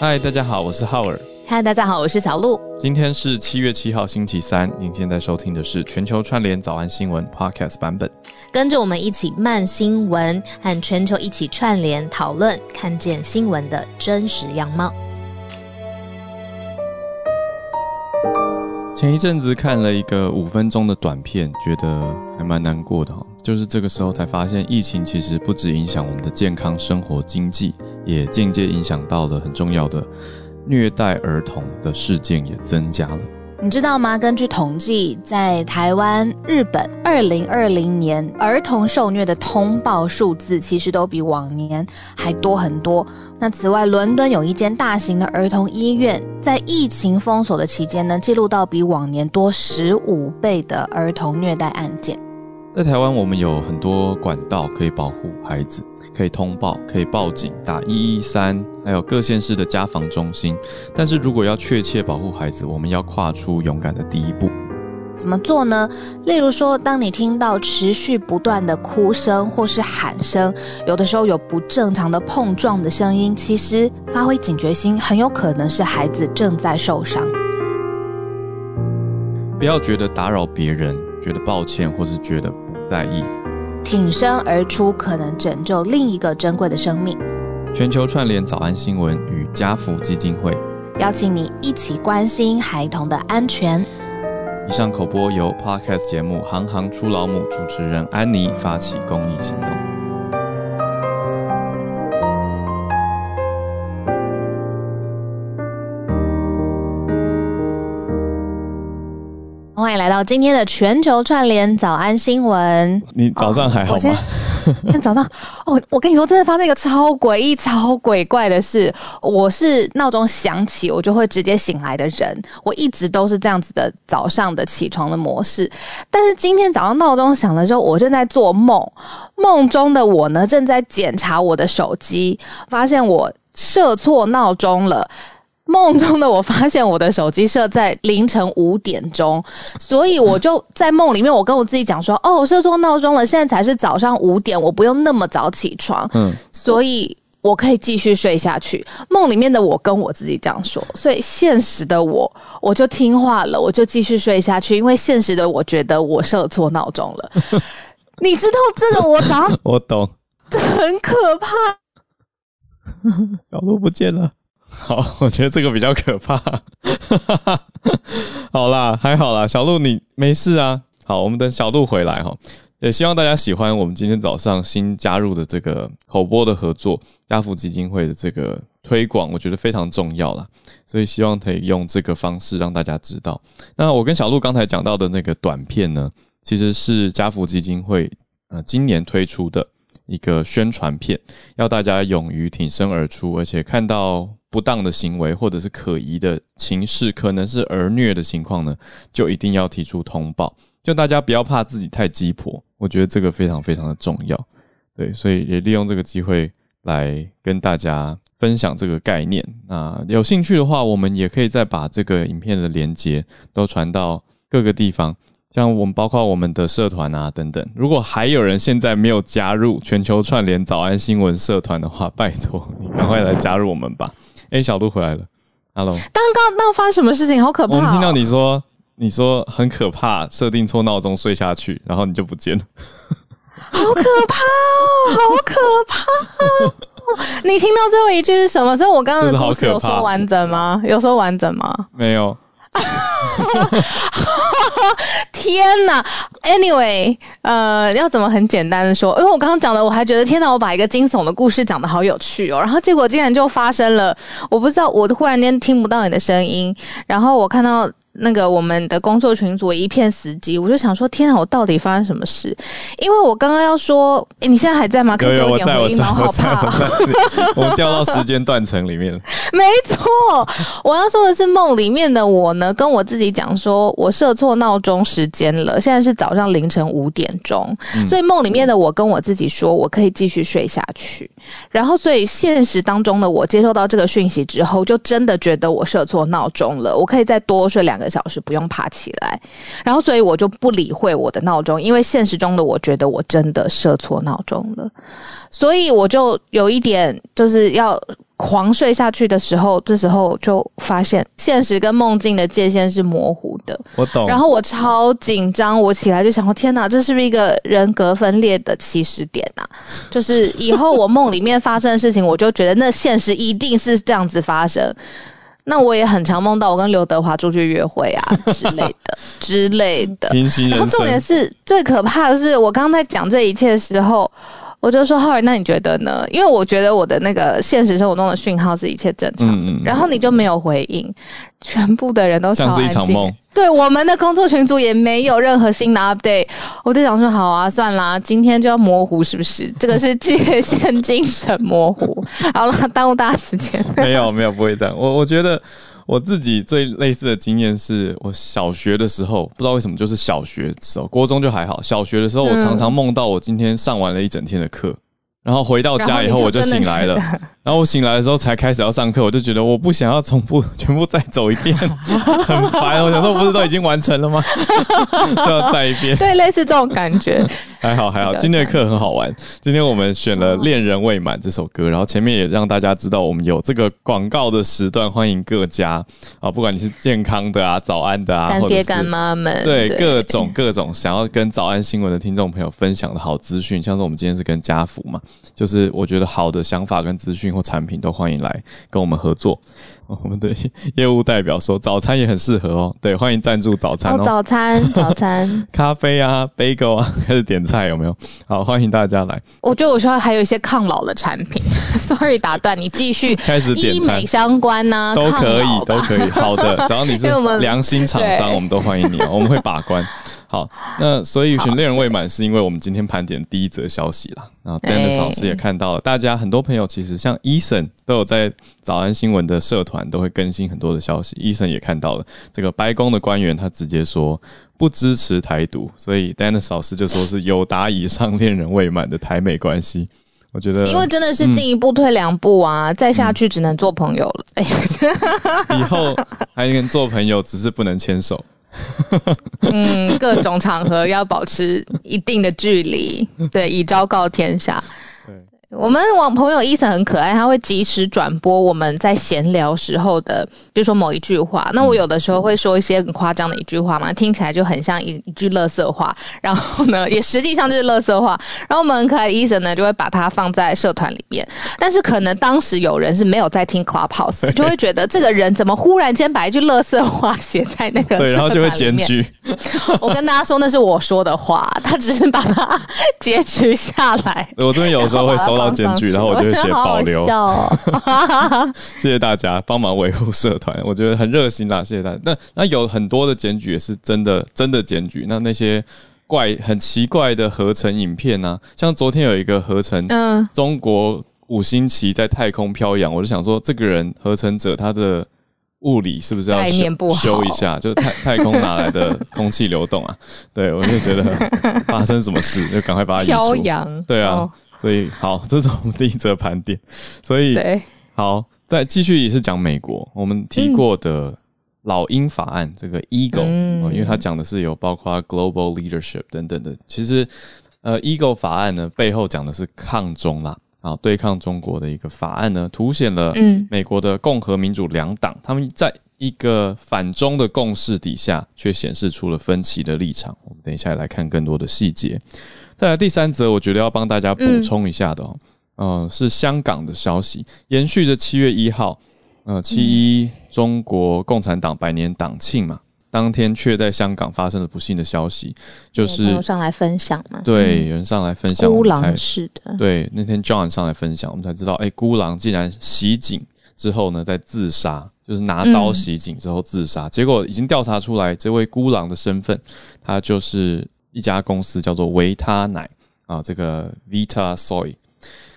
嗨，大家好，我是浩尔。嗨，大家好，我是小鹿。今天是七月七号，星期三。您现在收听的是全球串联早安新闻 Podcast 版本。跟着我们一起慢新闻，和全球一起串联讨论，看见新闻的真实样貌。前一阵子看了一个五分钟的短片，觉得还蛮难过的哈。就是这个时候才发现，疫情其实不止影响我们的健康、生活、经济，也间接影响到了很重要的。虐待儿童的事件也增加了，你知道吗？根据统计，在台湾、日本，二零二零年儿童受虐的通报数字其实都比往年还多很多。那此外，伦敦有一间大型的儿童医院，在疫情封锁的期间呢，记录到比往年多十五倍的儿童虐待案件。在台湾，我们有很多管道可以保护孩子。可以通报，可以报警，打一一三，还有各县市的家防中心。但是如果要确切保护孩子，我们要跨出勇敢的第一步。怎么做呢？例如说，当你听到持续不断的哭声或是喊声，有的时候有不正常的碰撞的声音，其实发挥警觉心，很有可能是孩子正在受伤。不要觉得打扰别人，觉得抱歉，或是觉得不在意。挺身而出，可能拯救另一个珍贵的生命。全球串联早安新闻与家福基金会邀请你一起关心孩童的安全。以上口播由 Podcast 节目《行行出老母》主持人安妮发起公益行动。欢迎来到今天的全球串联早安新闻。你早上还好吗？今天早上，哦，我跟你说，真的发生一个超诡异、超鬼怪的事。我是闹钟响起，我就会直接醒来的人。我一直都是这样子的早上的起床的模式。但是今天早上闹钟响的时候，我正在做梦，梦中的我呢，正在检查我的手机，发现我设错闹钟了。梦中的我发现我的手机设在凌晨五点钟，所以我就在梦里面，我跟我自己讲说：“哦，设错闹钟了，现在才是早上五点，我不用那么早起床，嗯，所以我可以继续睡下去。”梦里面的我跟我自己这样说，所以现实的我我就听话了，我就继续睡下去，因为现实的我觉得我设错闹钟了。你知道这个我早上 我懂，这很可怕，小鹿不见了。好，我觉得这个比较可怕。好啦，还好啦，小鹿你没事啊。好，我们等小鹿回来哈。也希望大家喜欢我们今天早上新加入的这个口播的合作，家福基金会的这个推广，我觉得非常重要啦。所以希望可以用这个方式让大家知道。那我跟小鹿刚才讲到的那个短片呢，其实是家福基金会呃今年推出的一个宣传片，要大家勇于挺身而出，而且看到。不当的行为或者是可疑的情势，可能是儿虐的情况呢，就一定要提出通报。就大家不要怕自己太鸡婆，我觉得这个非常非常的重要。对，所以也利用这个机会来跟大家分享这个概念。那有兴趣的话，我们也可以再把这个影片的连接都传到各个地方。像我们包括我们的社团啊等等，如果还有人现在没有加入全球串联早安新闻社团的话，拜托你赶快来加入我们吧！哎，小鹿回来了，Hello。刚刚那发生什么事情？好可怕！我们听到你说，你说很可怕，设定错闹钟睡下去，然后你就不见了，好可怕哦，好可怕！你听到最后一句是什么？所以我刚刚的故事有说完整吗？有说完整吗？没有。哈 天哪！Anyway，呃，要怎么很简单的说？因为我刚刚讲的，我还觉得天哪，我把一个惊悚的故事讲的好有趣哦，然后结果竟然就发生了，我不知道，我忽然间听不到你的声音，然后我看到。那个我们的工作群组一片死寂，我就想说，天啊，我到底发生什么事？因为我刚刚要说，哎，你现在还在吗？可以给我点回应吗？好怕，我们 掉到时间断层里面。没错，我要说的是梦里面的我呢，跟我自己讲说，我设错闹钟时间了，现在是早上凌晨五点钟，所以梦里面的我跟我自己说，我可以继续睡下去。然后，所以现实当中的我接收到这个讯息之后，就真的觉得我设错闹钟了，我可以再多睡两个。个小时不用爬起来，然后所以我就不理会我的闹钟，因为现实中的我觉得我真的设错闹钟了，所以我就有一点就是要。狂睡下去的时候，这时候就发现现实跟梦境的界限是模糊的。我懂。然后我超紧张，我起来就想：天哪，这是不是一个人格分裂的起始点啊？就是以后我梦里面发生的事情，我就觉得那现实一定是这样子发生。那我也很常梦到我跟刘德华出去约会啊 之类的之类的。然后重点是最可怕的是，我刚刚在讲这一切的时候。我就说浩然，那你觉得呢？因为我觉得我的那个现实生活中的讯号是一切正常，然后你就没有回应，全部的人都像是一场梦。对，我们的工作群组也没有任何新的 update。我就想说，好啊，算啦，今天就要模糊，是不是？这个是界限精神模糊。好了，耽误大家时间。没有，没有，不会这样。我我觉得。我自己最类似的经验是我小学的时候，不知道为什么就是小学时候，国中就还好。小学的时候，我常常梦到我今天上完了一整天的课。然后回到家以后，我就醒来了。然后我醒来的时候才开始要上课，我就觉得我不想要重复全部再走一遍，很烦。我想说，不是都已经完成了吗？就要再一遍。对，类似这种感觉。还 好还好，今天的课很好玩。今天我们选了《恋人未满》这首歌，然后前面也让大家知道我们有这个广告的时段，欢迎各家啊，不管你是健康的啊、早安的啊，干爹干妈们，对各种 各种想要跟早安新闻的听众朋友分享的好资讯，像是我们今天是跟家福嘛。就是我觉得好的想法跟资讯或产品都欢迎来跟我们合作。我们的业务代表说早餐也很适合哦，对，欢迎赞助早餐哦。早餐，早餐，咖啡啊，bagel 啊，开始点菜有没有？好，欢迎大家来。我觉得我说还有一些抗老的产品，Sorry 打断你，继续开始点菜相关呢，都可以，都可以。好的，只要你是良心厂商，我们都欢迎你哦，我们会把关。好，那所以选恋人未满是因为我们今天盘点第一则消息啦。然后 Dennis 老师也看到了，大家很多朋友其实像 Eason 都有在早安新闻的社团都会更新很多的消息。Eason 也看到了这个白宫的官员，他直接说不支持台独，所以 Dennis 老师就说是有达以上恋人未满的台美关系。我觉得，因为真的是进一步退两步啊，再下去只能做朋友了。哎，以后还能做朋友，只是不能牵手。嗯，各种场合要保持一定的距离，对，以昭告天下。我们网朋友伊森很可爱，他会及时转播我们在闲聊时候的，比如说某一句话。那我有的时候会说一些很夸张的一句话嘛，听起来就很像一一句乐色话，然后呢，也实际上就是乐色话。然后我们很可爱的伊森呢，就会把它放在社团里面。但是可能当时有人是没有在听 Clubhouse，就会觉得这个人怎么忽然间把一句乐色话写在那个 对，然后就会检举。我跟大家说那是我说的话，他只是把它截取下来。我这边有时候会收。到检举，然后我就会写 保留。谢谢大家帮忙维护社团，我觉得很热心啦，谢谢大家。那那有很多的检举也是真的，真的检举。那那些怪很奇怪的合成影片啊？像昨天有一个合成，嗯，中国五星旗在太空飘扬，我就想说，这个人合成者他的物理是不是要修一下？就太 太空哪来的空气流动啊？对我就觉得发生什么事，就赶快把它飘扬。对啊。所以好，这是我们第一则盘点。所以好，再继续也是讲美国，我们提过的老鹰法案这个 Eagle，因为它讲的是有包括 global leadership 等等的。其实，呃，Eagle 法案呢背后讲的是抗中啦，啊，对抗中国的一个法案呢，凸显了美国的共和民主两党他们在一个反中的共识底下，却显示出了分歧的立场。我们等一下来看更多的细节。再来第三则，我觉得要帮大家补充一下的哦，呃，是香港的消息，延续着七月一号，呃，七一中国共产党百年党庆嘛，当天却在香港发生了不幸的消息，就是有上来分享嘛，对，有人上来分享，孤狼是的，对，那天 John 上来分享，我们才知道，哎，孤狼竟然袭警之后呢，在自杀，就是拿刀袭警之后自杀，结果已经调查出来，这位孤狼的身份，他就是。一家公司叫做维他奶啊，这个 Vita Soy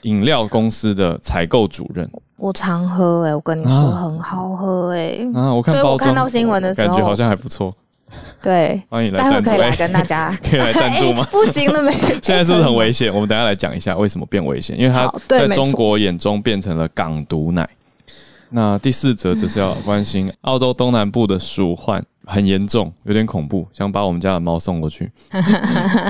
饮料公司的采购主任，我常喝哎，我跟你说很好喝哎啊，我看，所以我看到新闻的时候，感觉好像还不错。对，欢迎来赞助，可以来跟大家 可以来赞助吗？不行了 没？现在是不是很危险？我们等下来讲一下为什么变危险，因为它在中国眼中变成了港毒奶。那第四则则是要关心 澳洲东南部的鼠患很严重，有点恐怖，想把我们家的猫送过去。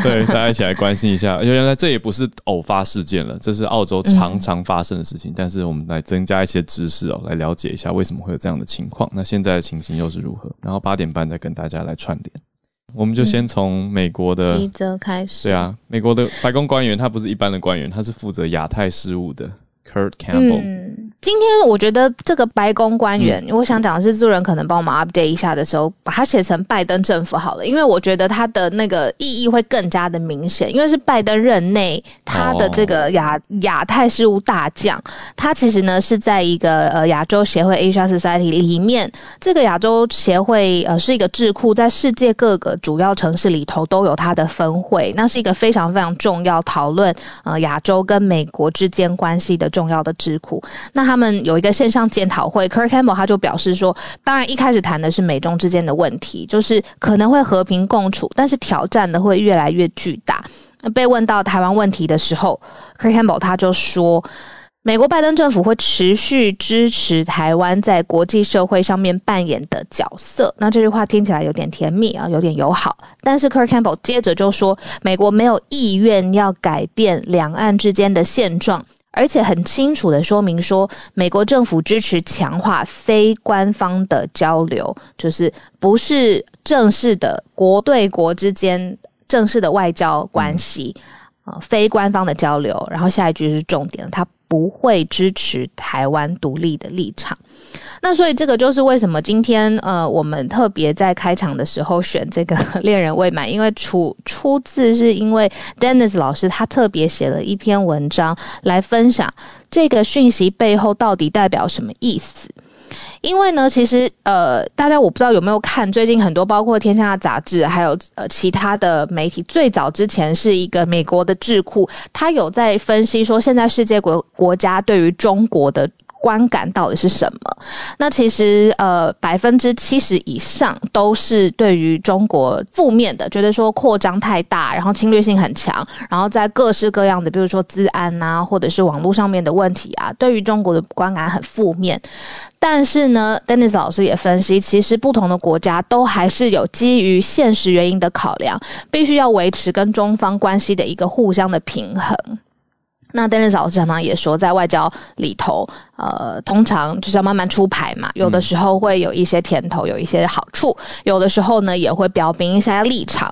对，大家一起来关心一下。原来这也不是偶发事件了，这是澳洲常常发生的事情。但是我们来增加一些知识哦，来了解一下为什么会有这样的情况。那现在的情形又是如何？然后八点半再跟大家来串联。我们就先从美国的第一则开始。对啊，美国的白宫官员他不是一般的官员，他是负责亚太事务的。Kurt Campbell，今天我觉得这个白宫官员，我想讲的是，主人可能帮我们 update 一下的时候，把它写成拜登政府好了，因为我觉得它的那个意义会更加的明显，因为是拜登任内他的这个亚亚太事务大将，他其实呢是在一个呃亚洲协会 Asia Society 里面，这个亚洲协会呃是一个智库，在世界各个主要城市里头都有它的分会，那是一个非常非常重要讨论呃亚洲跟美国之间关系的。重要的智库，那他们有一个线上检讨会，Kirk Campbell 他就表示说，当然一开始谈的是美中之间的问题，就是可能会和平共处，但是挑战的会越来越巨大。被问到台湾问题的时候，Kirk Campbell 他就说，美国拜登政府会持续支持台湾在国际社会上面扮演的角色。那这句话听起来有点甜蜜啊，有点友好，但是 Kirk Campbell 接着就说，美国没有意愿要改变两岸之间的现状。而且很清楚的说明说，美国政府支持强化非官方的交流，就是不是正式的国对国之间正式的外交关系。非官方的交流。然后下一句是重点，他。不会支持台湾独立的立场，那所以这个就是为什么今天呃我们特别在开场的时候选这个 恋人未满，因为出出自是因为 Dennis 老师他特别写了一篇文章来分享这个讯息背后到底代表什么意思。因为呢，其实呃，大家我不知道有没有看最近很多，包括《天下》杂志，还有呃其他的媒体，最早之前是一个美国的智库，他有在分析说，现在世界国国家对于中国的。观感到底是什么？那其实呃，百分之七十以上都是对于中国负面的，觉得说扩张太大，然后侵略性很强，然后在各式各样的，比如说治安啊，或者是网络上面的问题啊，对于中国的观感很负面。但是呢，Dennis 老师也分析，其实不同的国家都还是有基于现实原因的考量，必须要维持跟中方关系的一个互相的平衡。那 d e n i s 老师常常也说，在外交里头，呃，通常就是要慢慢出牌嘛。有的时候会有一些甜头，有一些好处；有的时候呢，也会表明一下立场。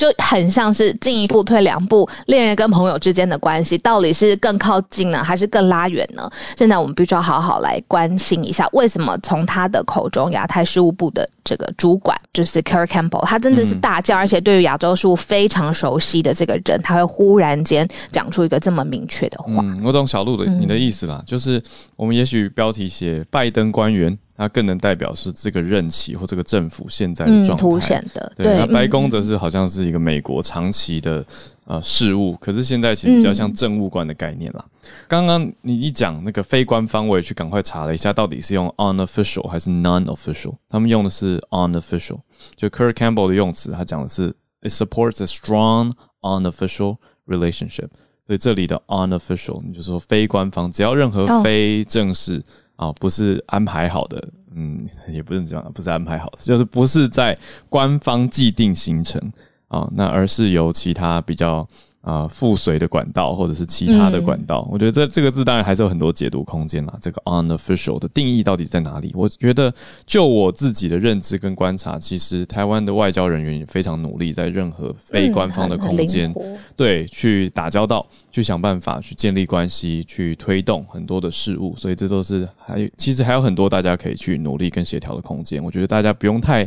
就很像是进一步退两步，恋人跟朋友之间的关系到底是更靠近呢，还是更拉远呢？现在我们必须要好好来关心一下，为什么从他的口中，亚太事务部的这个主管就是 Kerry Campbell，他真的是大将，而且对于亚洲事务非常熟悉的这个人，他会忽然间讲出一个这么明确的话。嗯，我懂小鹿的你的意思啦，就是我们也许标题写拜登官员。它更能代表是这个任期或这个政府现在的状态。凸显的，对。那白宫则是好像是一个美国长期的呃事务，可是现在其实比较像政务官的概念啦。刚刚你一讲那个非官方，我也去赶快查了一下，到底是用 unofficial 还是 non-official？他们用的是 unofficial。就 Kurt Campbell 的用词，他讲的是 it supports a strong unofficial relationship。所以这里的 unofficial，你就说非官方，只要任何非正式。啊，不是安排好的，嗯，也不是这样，不是安排好，就是不是在官方既定行程啊，那而是由其他比较。啊，附随的管道或者是其他的管道，我觉得这这个字当然还是有很多解读空间啦。这个 unofficial 的定义到底在哪里？我觉得就我自己的认知跟观察，其实台湾的外交人员也非常努力，在任何非官方的空间，对，去打交道，去想办法，去建立关系，去推动很多的事物。所以这都是还其实还有很多大家可以去努力跟协调的空间。我觉得大家不用太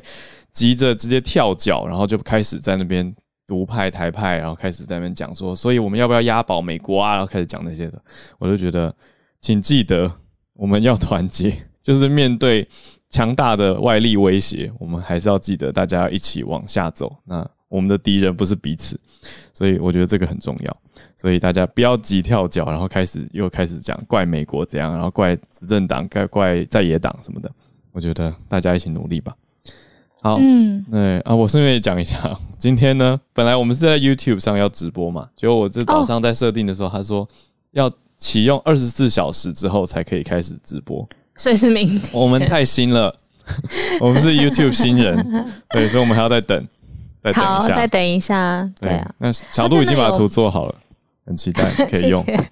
急着直接跳脚，然后就开始在那边。独派台派，然后开始在那边讲说，所以我们要不要押宝美国啊？然后开始讲那些的，我就觉得，请记得我们要团结，就是面对强大的外力威胁，我们还是要记得大家要一起往下走。那我们的敌人不是彼此，所以我觉得这个很重要。所以大家不要急跳脚，然后开始又开始讲怪美国怎样，然后怪执政党、怪怪在野党什么的。我觉得大家一起努力吧。好，嗯，对啊，我顺便也讲一下，今天呢，本来我们是在 YouTube 上要直播嘛，结果我这早上在设定的时候，他说要启用二十四小时之后才可以开始直播。所以是明天。我们太新了，我们是 YouTube 新人，对，所以我们还要再等，再等好，一下。再等一下。对啊，那小杜已经把图做好了，很期待可以用。谢谢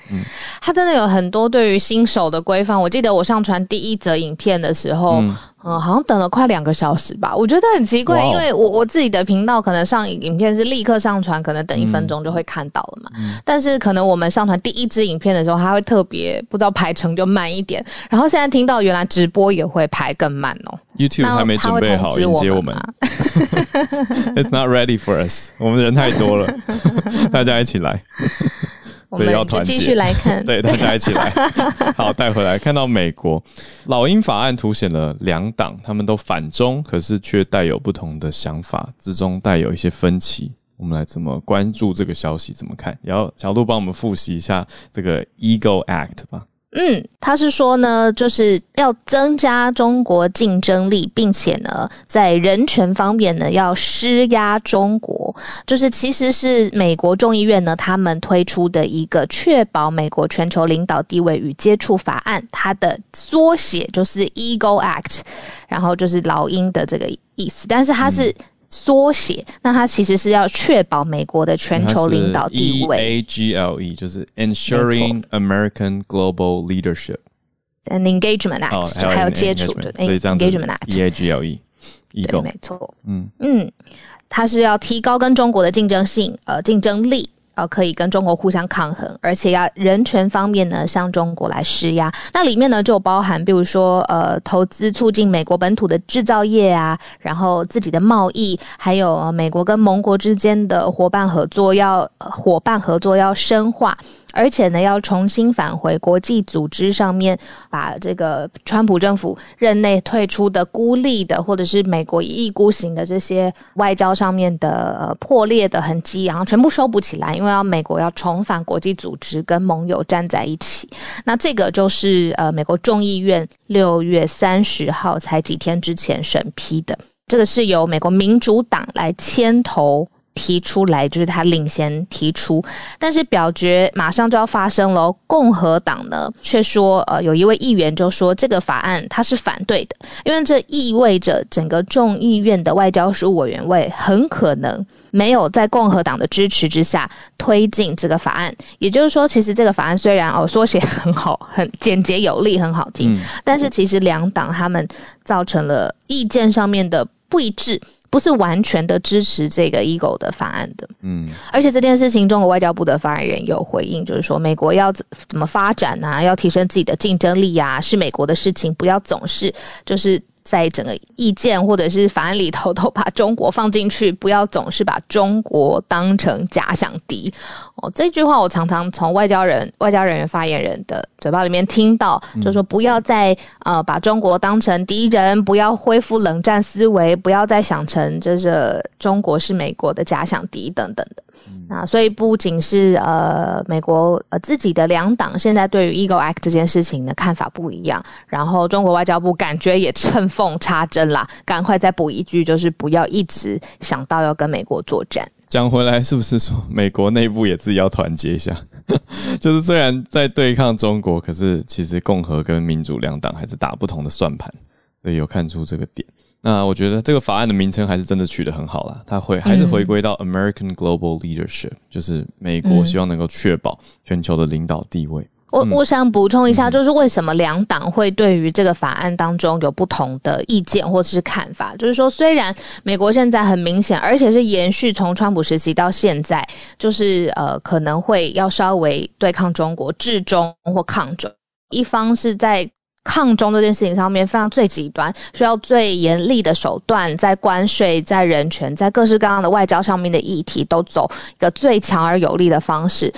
它真的有很多对于新手的规范。我记得我上传第一则影片的时候，嗯嗯，好像等了快两个小时吧。我觉得很奇怪，因为我我自己的频道可能上影片是立刻上传，可能等一分钟就会看到了嘛。嗯但是可能我们上传第一支影片的时候，它会特别不知道排程就慢一点。然后现在听到原来直播也会排更慢哦。YouTube 还没准备好迎接我们，It's not ready for us，我们人太多了，大家一起来。我所以要团结继续来看。对，大家一起来。好，带回来看到美国老鹰法案凸显了两党他们都反中，可是却带有不同的想法，之中带有一些分歧。我们来怎么关注这个消息？怎么看？然后小鹿帮我们复习一下这个 Eagle Act 吧。嗯，他是说呢，就是要增加中国竞争力，并且呢，在人权方面呢，要施压中国。就是其实是美国众议院呢，他们推出的一个确保美国全球领导地位与接触法案，它的缩写就是 Eagle Act，然后就是老鹰的这个意思，但是它是。缩写，那它其实是要确保美国的全球领导地位 E 位。A G L E 就是 Ensuring American Global Leadership。and engagement act，、还有接触的所以这样子 engagement act，E A G L E 对，没错，嗯嗯，它是要提高跟中国的竞争性，呃，竞争力。呃，可以跟中国互相抗衡，而且要人权方面呢，向中国来施压。那里面呢，就包含，比如说，呃，投资促进美国本土的制造业啊，然后自己的贸易，还有、美国跟盟国之间的伙伴合作要，伙伴合作要深化。而且呢，要重新返回国际组织上面，把这个川普政府任内退出的孤立的，或者是美国一意孤行的这些外交上面的、呃、破裂的痕迹，然后全部修补起来，因为要美国要重返国际组织，跟盟友站在一起。那这个就是呃，美国众议院六月三十号才几天之前审批的，这个是由美国民主党来牵头。提出来就是他领先提出，但是表决马上就要发生了哦。共和党呢却说，呃，有一位议员就说这个法案他是反对的，因为这意味着整个众议院的外交事务委员会很可能没有在共和党的支持之下推进这个法案。也就是说，其实这个法案虽然哦缩写很好、很简洁有力、很好听，嗯但是其实两党他们造成了意见上面的不一致。不是完全的支持这个 ego 的法案的，嗯。而且这件事情，中国外交部的发言人有回应，就是说美国要怎怎么发展啊，要提升自己的竞争力啊，是美国的事情，不要总是就是在整个意见或者是法案里头都把中国放进去，不要总是把中国当成假想敌。哦，这句话我常常从外交人、外交人员发言人的嘴巴里面听到，就说不要再呃把中国当成敌人，不要恢复冷战思维，不要再想成就是中国是美国的假想敌等等的。那所以不仅是呃美国呃自己的两党现在对于 Eagle Act 这件事情的看法不一样，然后中国外交部感觉也趁缝插针啦，赶快再补一句，就是不要一直想到要跟美国作战。讲回来，是不是说美国内部也自己要团结一下？就是虽然在对抗中国，可是其实共和跟民主两党还是打不同的算盘，所以有看出这个点。那我觉得这个法案的名称还是真的取得很好啦，它回还是回归到 American Global Leadership，、就是美国希望能够确保全球的领导地位。我我想补充一下，就是为什么两党会对于这个法案当中有不同的意见或者是看法？就是说，虽然美国现在很明显，而且是延续从川普时期到现在，就是呃可能会要稍微对抗中国，制中或抗中，一方是在。抗中这件事情上面非常最极端，需要最严厉的手段，在关税、在人权、在各式各样的外交上面的议题，都走一个最强而有力的方式。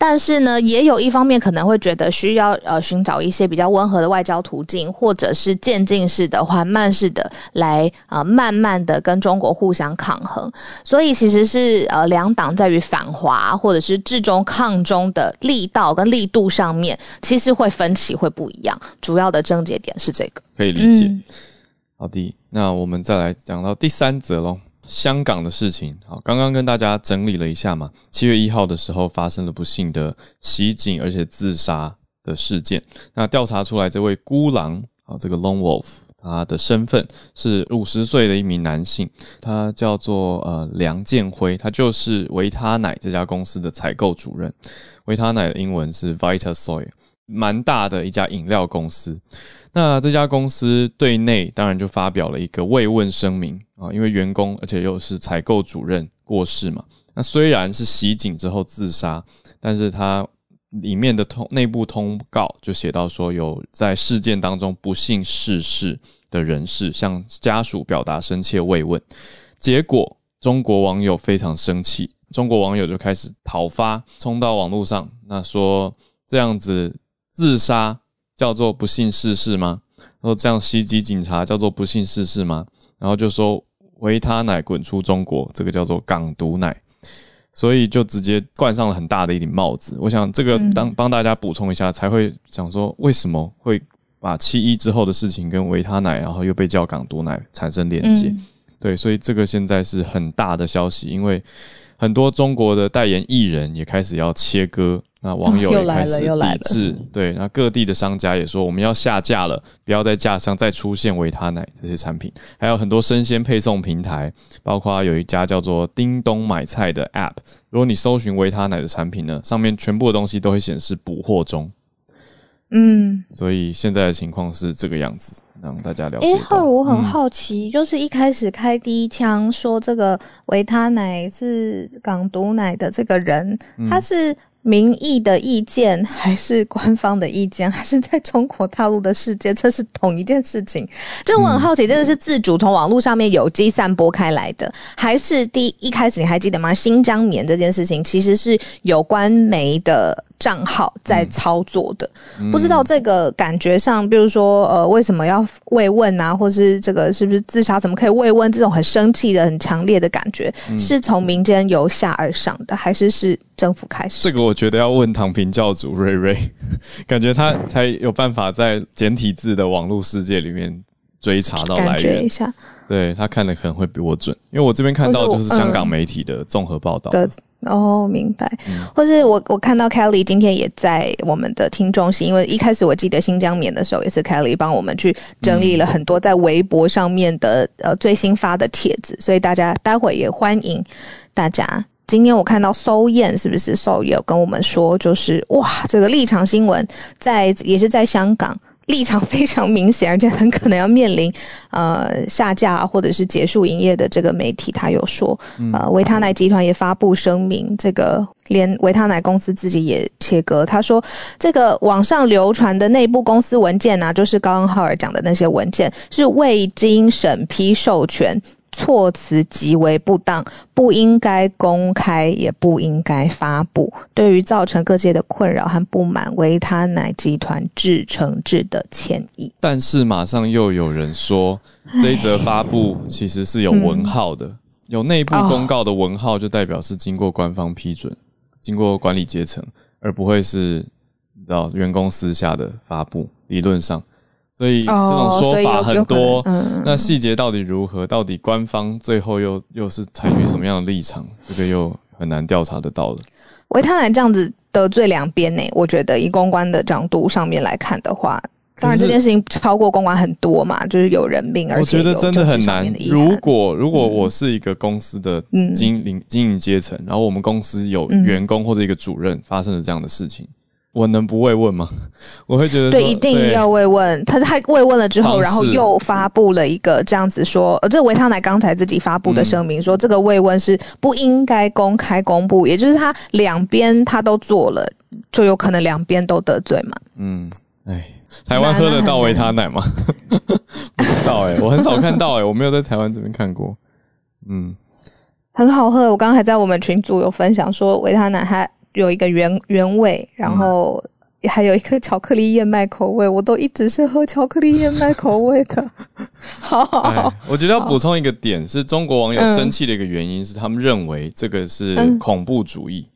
但是呢，也有一方面可能会觉得需要呃寻找一些比较温和的外交途径，或者是渐进式的、缓慢式的来呃慢慢的跟中国互相抗衡。所以其实是呃两党在于反华或者是制中抗中的力道跟力度上面，其实会分歧会不一样。主要的症结点是这个。可以理解。嗯好的，那我们再来讲到第三则喽，香港的事情。好，刚刚跟大家整理了一下嘛，七月一号的时候发生了不幸的袭警而且自杀的事件。那调查出来，这位孤狼啊，这个 Lone Wolf 他的身份是五十岁的一名男性，他叫做呃梁建辉，他就是维他奶这家公司的采购主任。维他奶的英文是 Vitasoy，蛮大的一家饮料公司。那这家公司对内当然就发表了一个慰问声明啊，因为员工而且又是采购主任过世嘛。那虽然是袭警之后自杀，但是他里面的通内部通告就写到说，有在事件当中不幸逝世的人士向家属表达深切慰问。结果中国网友非常生气，中国网友就开始讨伐，冲到网络上，那说这样子自杀。叫做不幸逝世吗？然后这样袭击警察叫做不幸逝世吗？然后就说维他奶滚出中国，这个叫做港独奶，所以就直接冠上了很大的一顶帽子。我想这个当帮大家补充一下，才会想说为什么会把七一之后的事情跟维他奶，然后又被叫港独奶产生连接。对，所以这个现在是很大的消息，因为很多中国的代言艺人也开始要切割。那网友也 开始抵制，对，那各地的商家也说我们要下架了，不要在架上再出现维他奶这些产品。还有很多生鲜配送平台，包括有一家叫做叮咚买菜的 App，如果你搜寻维他奶的产品呢，上面全部的东西都会显示补货中。嗯，所以现在的情况是这个样子，让大家了解。哎，后我很好奇，就是一开始开第一枪说这个维他奶是港毒奶的这个人，他是。民意的意见还是官方的意见，还是在中国大陆的世界，这是同一件事情。就我很好奇，真的是自主从网络上面有机散播开来的，还是第一开始你还记得吗？新疆棉这件事情其实是有关媒的。账号在操作的，不知道这个感觉上，比如说，呃，为什么要慰问啊，或是这个是不是自杀？怎么可以慰问？这种很生气的、很强烈的感觉，是从民间由下而上的，还是是政府开始？这个我觉得要问躺平教主瑞瑞，感觉他才有办法在简体字的网络世界里面追查到来源。一下，对他看的可能会比我准，因为我这边看到就是香港媒体的综合报道。哦，明白。或是我我看到 Kelly 今天也在我们的听众席，因为一开始我记得新疆棉的时候，也是 Kelly 帮我们去整理了很多在微博上面的呃最新发的帖子，所以大家待会也欢迎大家。今天我看到搜燕是不是搜有跟我们说，就是哇，这个立场新闻在也是在香港。立场 非常明显，而且很可能要面临呃下架或者是结束营业的这个媒体，他有说，呃维他奶集团也发布声明，这个连维他奶公司自己也切割，他说这个网上流传的内部公司文件啊，就是刚刚浩尔讲的那些文件，是未经审批授权。措辞极为不当，不应该公开，也不应该发布。对于造成各界的困扰和不满，维他奶集团致诚挚的歉意。但是马上又有人说，这一则发布其实是有文号的，有内部公告的文号，就代表是经过官方批准，经过管理阶层，而不会是你知道员工私下的发布。理论上。所以这种说法很多，那细节到底如何？到底官方最后又又是采取什么样的立场？这个又很难调查得到了。维他奶这样子得罪两边呢？我觉得以公关的角度上面来看的话，当然这件事情超过公关很多嘛，就是有人命，而且我觉得真的很难。如果如果我是一个公司的经营经营阶层，然后我们公司有员工或者一个主任发生了这样的事情。我能不慰问吗？我会觉得对，一定要慰问。他他慰问了之后，然后又发布了一个这样子说，呃，这维他奶刚才自己发布的声明说，这个慰问是不应该公开公布，也就是他两边他都做了，就有可能两边都得罪嘛。嗯，哎，台湾喝得到维他奶吗？不知道哎，我很少看到哎，我没有在台湾这边看过。嗯，很好喝。我刚刚还在我们群组有分享说维他奶还。有一个原原味，然后还有一个巧克力燕麦口味，我都一直是喝巧克力燕麦口味的。好，好，我觉得要补充一个点，是中国网友生气的一个原因是，他们认为这个是恐怖主义。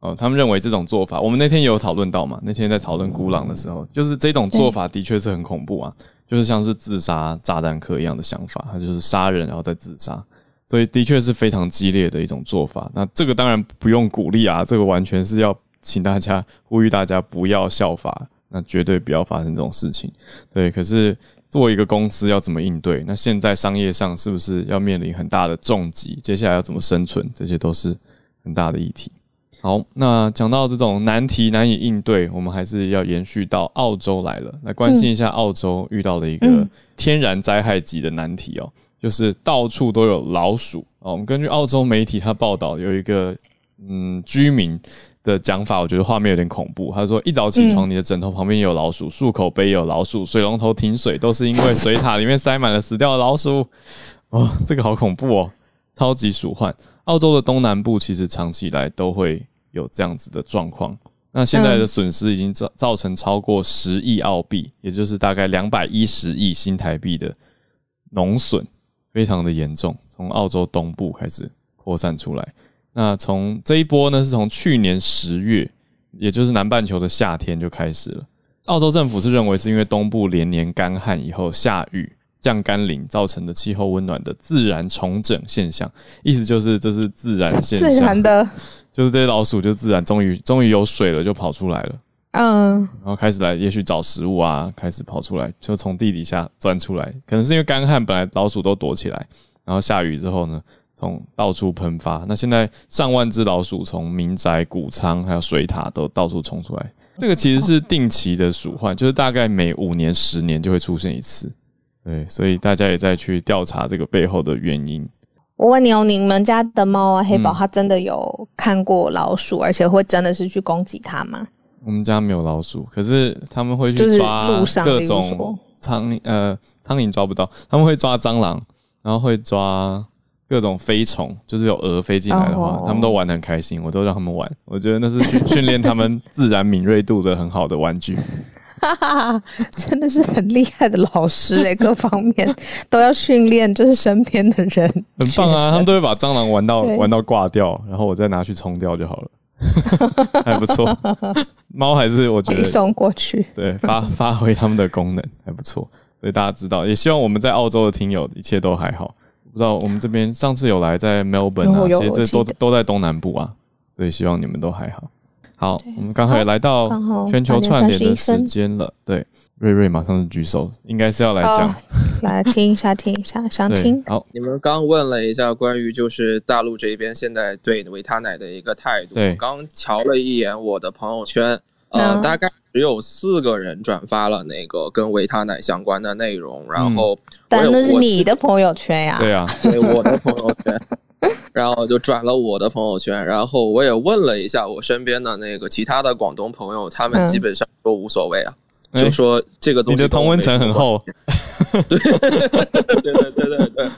哦，他们认为这种做法，我们那天有讨论到嘛？那天在讨论孤狼的时候，就是这种做法的确是很恐怖啊，就是像是自杀炸弹客一样的想法，他就是杀人然后再自杀。所以的确是非常激烈的一种做法。那这个当然不用鼓励啊，这个完全是要请大家呼吁大家不要效法那绝对不要发生这种事情。对，可是作为一个公司要怎么应对？那现在商业上是不是要面临很大的重击？接下来要怎么生存？这些都是很大的议题。好，那讲到这种难题难以应对，我们还是要延续到澳洲来了，来关心一下澳洲遇到的一个天然灾害级的难题哦，就是到处都有老鼠哦。我们根据澳洲媒体他报道，有一个嗯居民的讲法，我觉得画面有点恐怖。他说一早起床，你的枕头旁边有老鼠，漱口杯有老鼠，水龙头停水都是因为水塔里面塞满了死掉的老鼠。哦，这个好恐怖哦，超级鼠患。澳洲的东南部其实长期以来都会有这样子的状况，那现在的损失已经造造成超过十亿澳币，也就是大概两百一十亿新台币的农损，非常的严重。从澳洲东部开始扩散出来，那从这一波呢，是从去年十月，也就是南半球的夏天就开始了。澳洲政府是认为是因为东部连年干旱以后下雨。降甘霖造成的气候温暖的自然重整现象，意思就是这是自然现象，自然的，就是这些老鼠就自然终于终于有水了，就跑出来了，嗯，然后开始来也许找食物啊，开始跑出来，就从地底下钻出来，可能是因为干旱，本来老鼠都躲起来，然后下雨之后呢，从到处喷发，那现在上万只老鼠从民宅、谷仓还有水塔都到处冲出来，这个其实是定期的鼠患，就是大概每五年、十年就会出现一次。对，所以大家也在去调查这个背后的原因。我问你哦，你们家的猫啊，黑宝，它真的有看过老鼠，而且会真的是去攻击它吗？我们家没有老鼠，可是他们会去抓各种苍蝇呃苍蝇抓不到，他们会抓蟑螂，然后会抓各种飞虫，就是有蛾飞进来的话，他们都玩的很开心，我都让他们玩，我觉得那是训练他们自然敏锐度的很好的玩具。哈哈，真的是很厉害的老师哎，各方面 都要训练，就是身边的人很棒啊，他们都会把蟑螂玩到玩到挂掉，然后我再拿去冲掉就好了，还不错。猫还是我觉得送过去，对，发发挥他们的功能还不错，所以大家知道，也希望我们在澳洲的听友一切都还好。不知道我们这边上次有来在 Melbourne 啊，其实这都都在东南部啊，所以希望你们都还好。好，我们刚好也来到全球串联的时间了。对，瑞瑞马上就举手，应该是要来讲，来听一下，听一下，想听。好，你们刚问了一下关于就是大陆这边现在对维他奶的一个态度。对，刚瞧了一眼我的朋友圈，呃，大概只有四个人转发了那个跟维他奶相关的内容，然后，但那是你的朋友圈呀？对啊，对我的朋友圈。然后就转了我的朋友圈，然后我也问了一下我身边的那个其他的广东朋友，他们基本上都无所谓啊，就说这个东西。你的同温层很厚。对 对对对对对，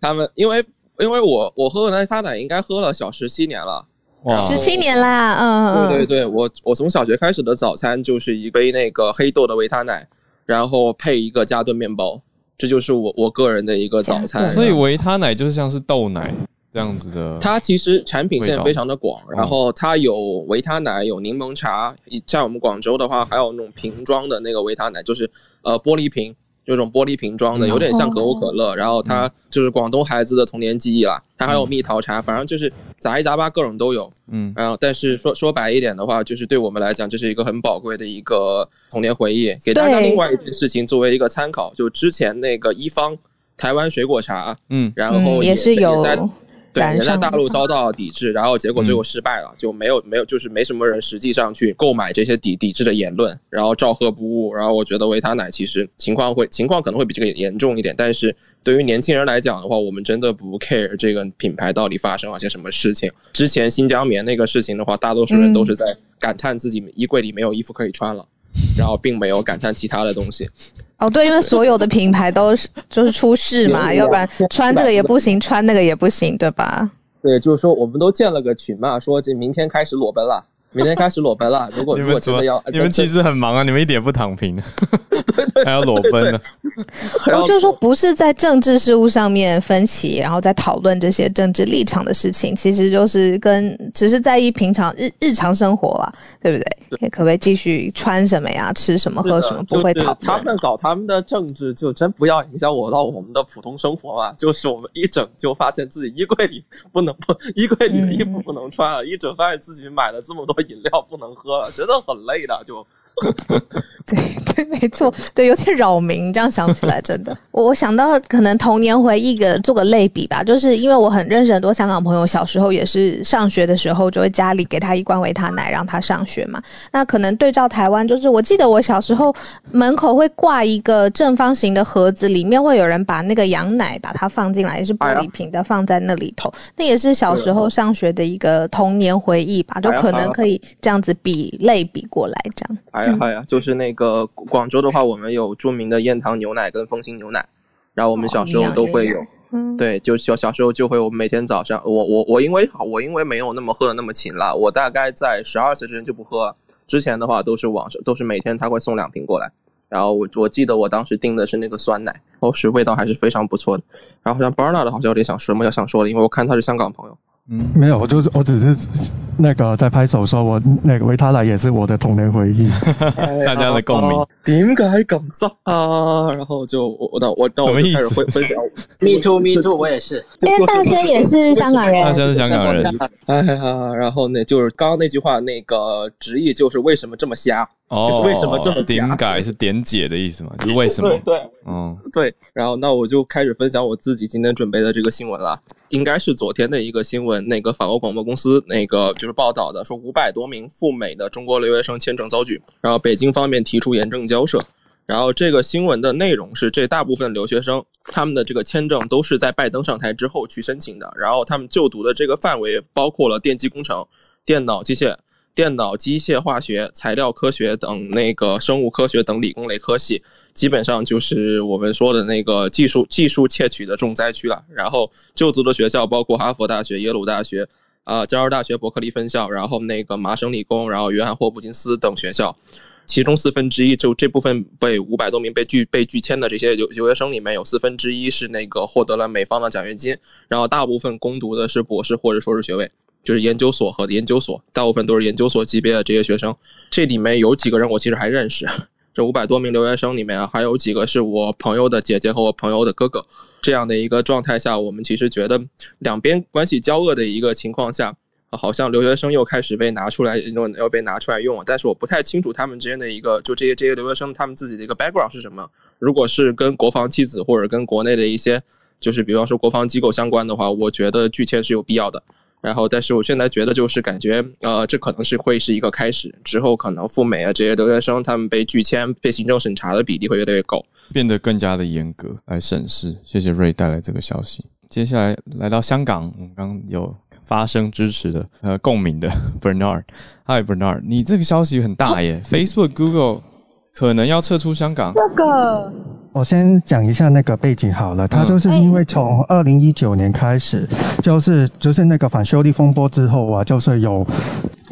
他们因为因为我我喝的那他奶应该喝了小十七年了，哇，十七年啦，嗯对对对，我我从小学开始的早餐就是一杯那个黑豆的维他奶，然后配一个加顿面包，这就是我我个人的一个早餐。所以维他奶就是像是豆奶。这样子的，它其实产品线非常的广，然后它有维他奶，有柠檬茶，在我们广州的话，还有那种瓶装的那个维他奶，就是呃玻璃瓶，这种玻璃瓶装的，有点像可口可乐。然后它就是广东孩子的童年记忆啦。它还有蜜桃茶，反正就是杂七杂八，各种都有。嗯，然后但是说说白一点的话，就是对我们来讲，这是一个很宝贵的一个童年回忆。给大家另外一件事情作为一个参考，就之前那个一方台湾水果茶，嗯，然后也是有。对，人在大陆遭到抵制，然后结果最后失败了，就没有没有，就是没什么人实际上去购买这些抵抵制的言论，然后照喝不误。然后我觉得维他奶其实情况会情况可能会比这个严重一点，但是对于年轻人来讲的话，我们真的不 care 这个品牌到底发生了些什么事情。之前新疆棉那个事情的话，大多数人都是在感叹自己衣柜里没有衣服可以穿了，然后并没有感叹其他的东西。哦，对，因为所有的品牌都是就是出事嘛，要不然穿这个也不行，穿那个也不行，对吧？对，就是说我们都建了个群嘛，说这明天开始裸奔了。明天开始裸奔了。如果如果真的要，你们其实很忙啊，你们一点不躺平，还要裸奔呢。然后就是说，不是在政治事务上面分歧，然后在讨论这些政治立场的事情，其实就是跟只是在意平常日日常生活啊，对不对？可不可以继续穿什么呀，吃什么，喝什么，不会讨。他们搞他们的政治，就真不要影响我到我们的普通生活嘛。就是我们一整就发现自己衣柜里不能不衣柜里的衣服不能穿了，一整发现自己买了这么多。饮料不能喝了，真的很累的，就对 对，没错，对，有点扰民。这样想起来，真的，我想到可能童年回忆个做个类比吧，就是因为我很认识很多香港朋友，小时候也是上学的时候就会家里给他一罐维他奶让他上学嘛。那可能对照台湾，就是我记得我小时候门口会挂一个正方形的盒子，里面会有人把那个羊奶把它放进来，也是玻璃瓶的放在那里头。那也是小时候上学的一个童年回忆吧，就可能可以这样子比类比过来这样。哎呀哎呀，就是那个广州的话，我们有著名的燕塘牛奶跟丰兴牛奶，然后我们小时候都会有，对，就小小时候就会，我每天早上，我我我因为我因为没有那么喝的那么勤了，我大概在十二岁之前就不喝，之前的话都是网上都是每天他会送两瓶过来，然后我我记得我当时订的是那个酸奶，哦是味道还是非常不错的，然后像 Barnard 好像有点想说什么要想说的，因为我看他是香港朋友。嗯，没有，我就是我只是那个在拍手，说我那个维他奶也是我的童年回忆，大家的共鸣。点解咁塞啊？然后就我我我我就开始分分享。Me too, me too，我也是。因 为大仙也是香港人，大仙是香港人。哎呀，然后呢，就是刚刚那句话，那个直译就是为什么这么瞎？哦，就是为什么这么点改是点解的意思吗？就是为什么？对对，嗯对。然后那我就开始分享我自己今天准备的这个新闻了，应该是昨天的一个新闻，那个法国广播公司那个就是报道的，说五百多名赴美的中国留学生签证遭拒，然后北京方面提出严正交涉。然后这个新闻的内容是，这大部分留学生他们的这个签证都是在拜登上台之后去申请的，然后他们就读的这个范围包括了电机工程、电脑机械。电脑、机械、化学、材料科学等那个生物科学等理工类科系，基本上就是我们说的那个技术技术窃取的重灾区了。然后就读的学校包括哈佛大学、耶鲁大学、啊加州大学伯克利分校，然后那个麻省理工，然后约翰霍普金斯等学校。其中四分之一就这部分被五百多名被拒被拒签的这些留留学生里面有四分之一是那个获得了美方的奖学金，然后大部分攻读的是博士或者硕士学位。就是研究所和研究所，大部分都是研究所级别的这些学生。这里面有几个人我其实还认识，这五百多名留学生里面啊还有几个是我朋友的姐姐和我朋友的哥哥。这样的一个状态下，我们其实觉得两边关系交恶的一个情况下，好像留学生又开始被拿出来用，要被拿出来用了。但是我不太清楚他们之间的一个，就这些这些留学生他们自己的一个 background 是什么。如果是跟国防妻子或者跟国内的一些，就是比方说国防机构相关的话，我觉得拒签是有必要的。然后，但是我现在觉得就是感觉，呃，这可能是会是一个开始，之后可能赴美啊这些留学生他们被拒签、被行政审查的比例会越来越高，变得更加的严格来审视。谢谢瑞带来这个消息。接下来来到香港，我们刚有发声支持的、呃共鸣的 Bernard，Hi Bernard，你这个消息很大耶，Facebook、Google 可能要撤出香港。这个。我先讲一下那个背景好了，它就是因为从二零一九年开始，就是就是那个反修例风波之后啊，就是有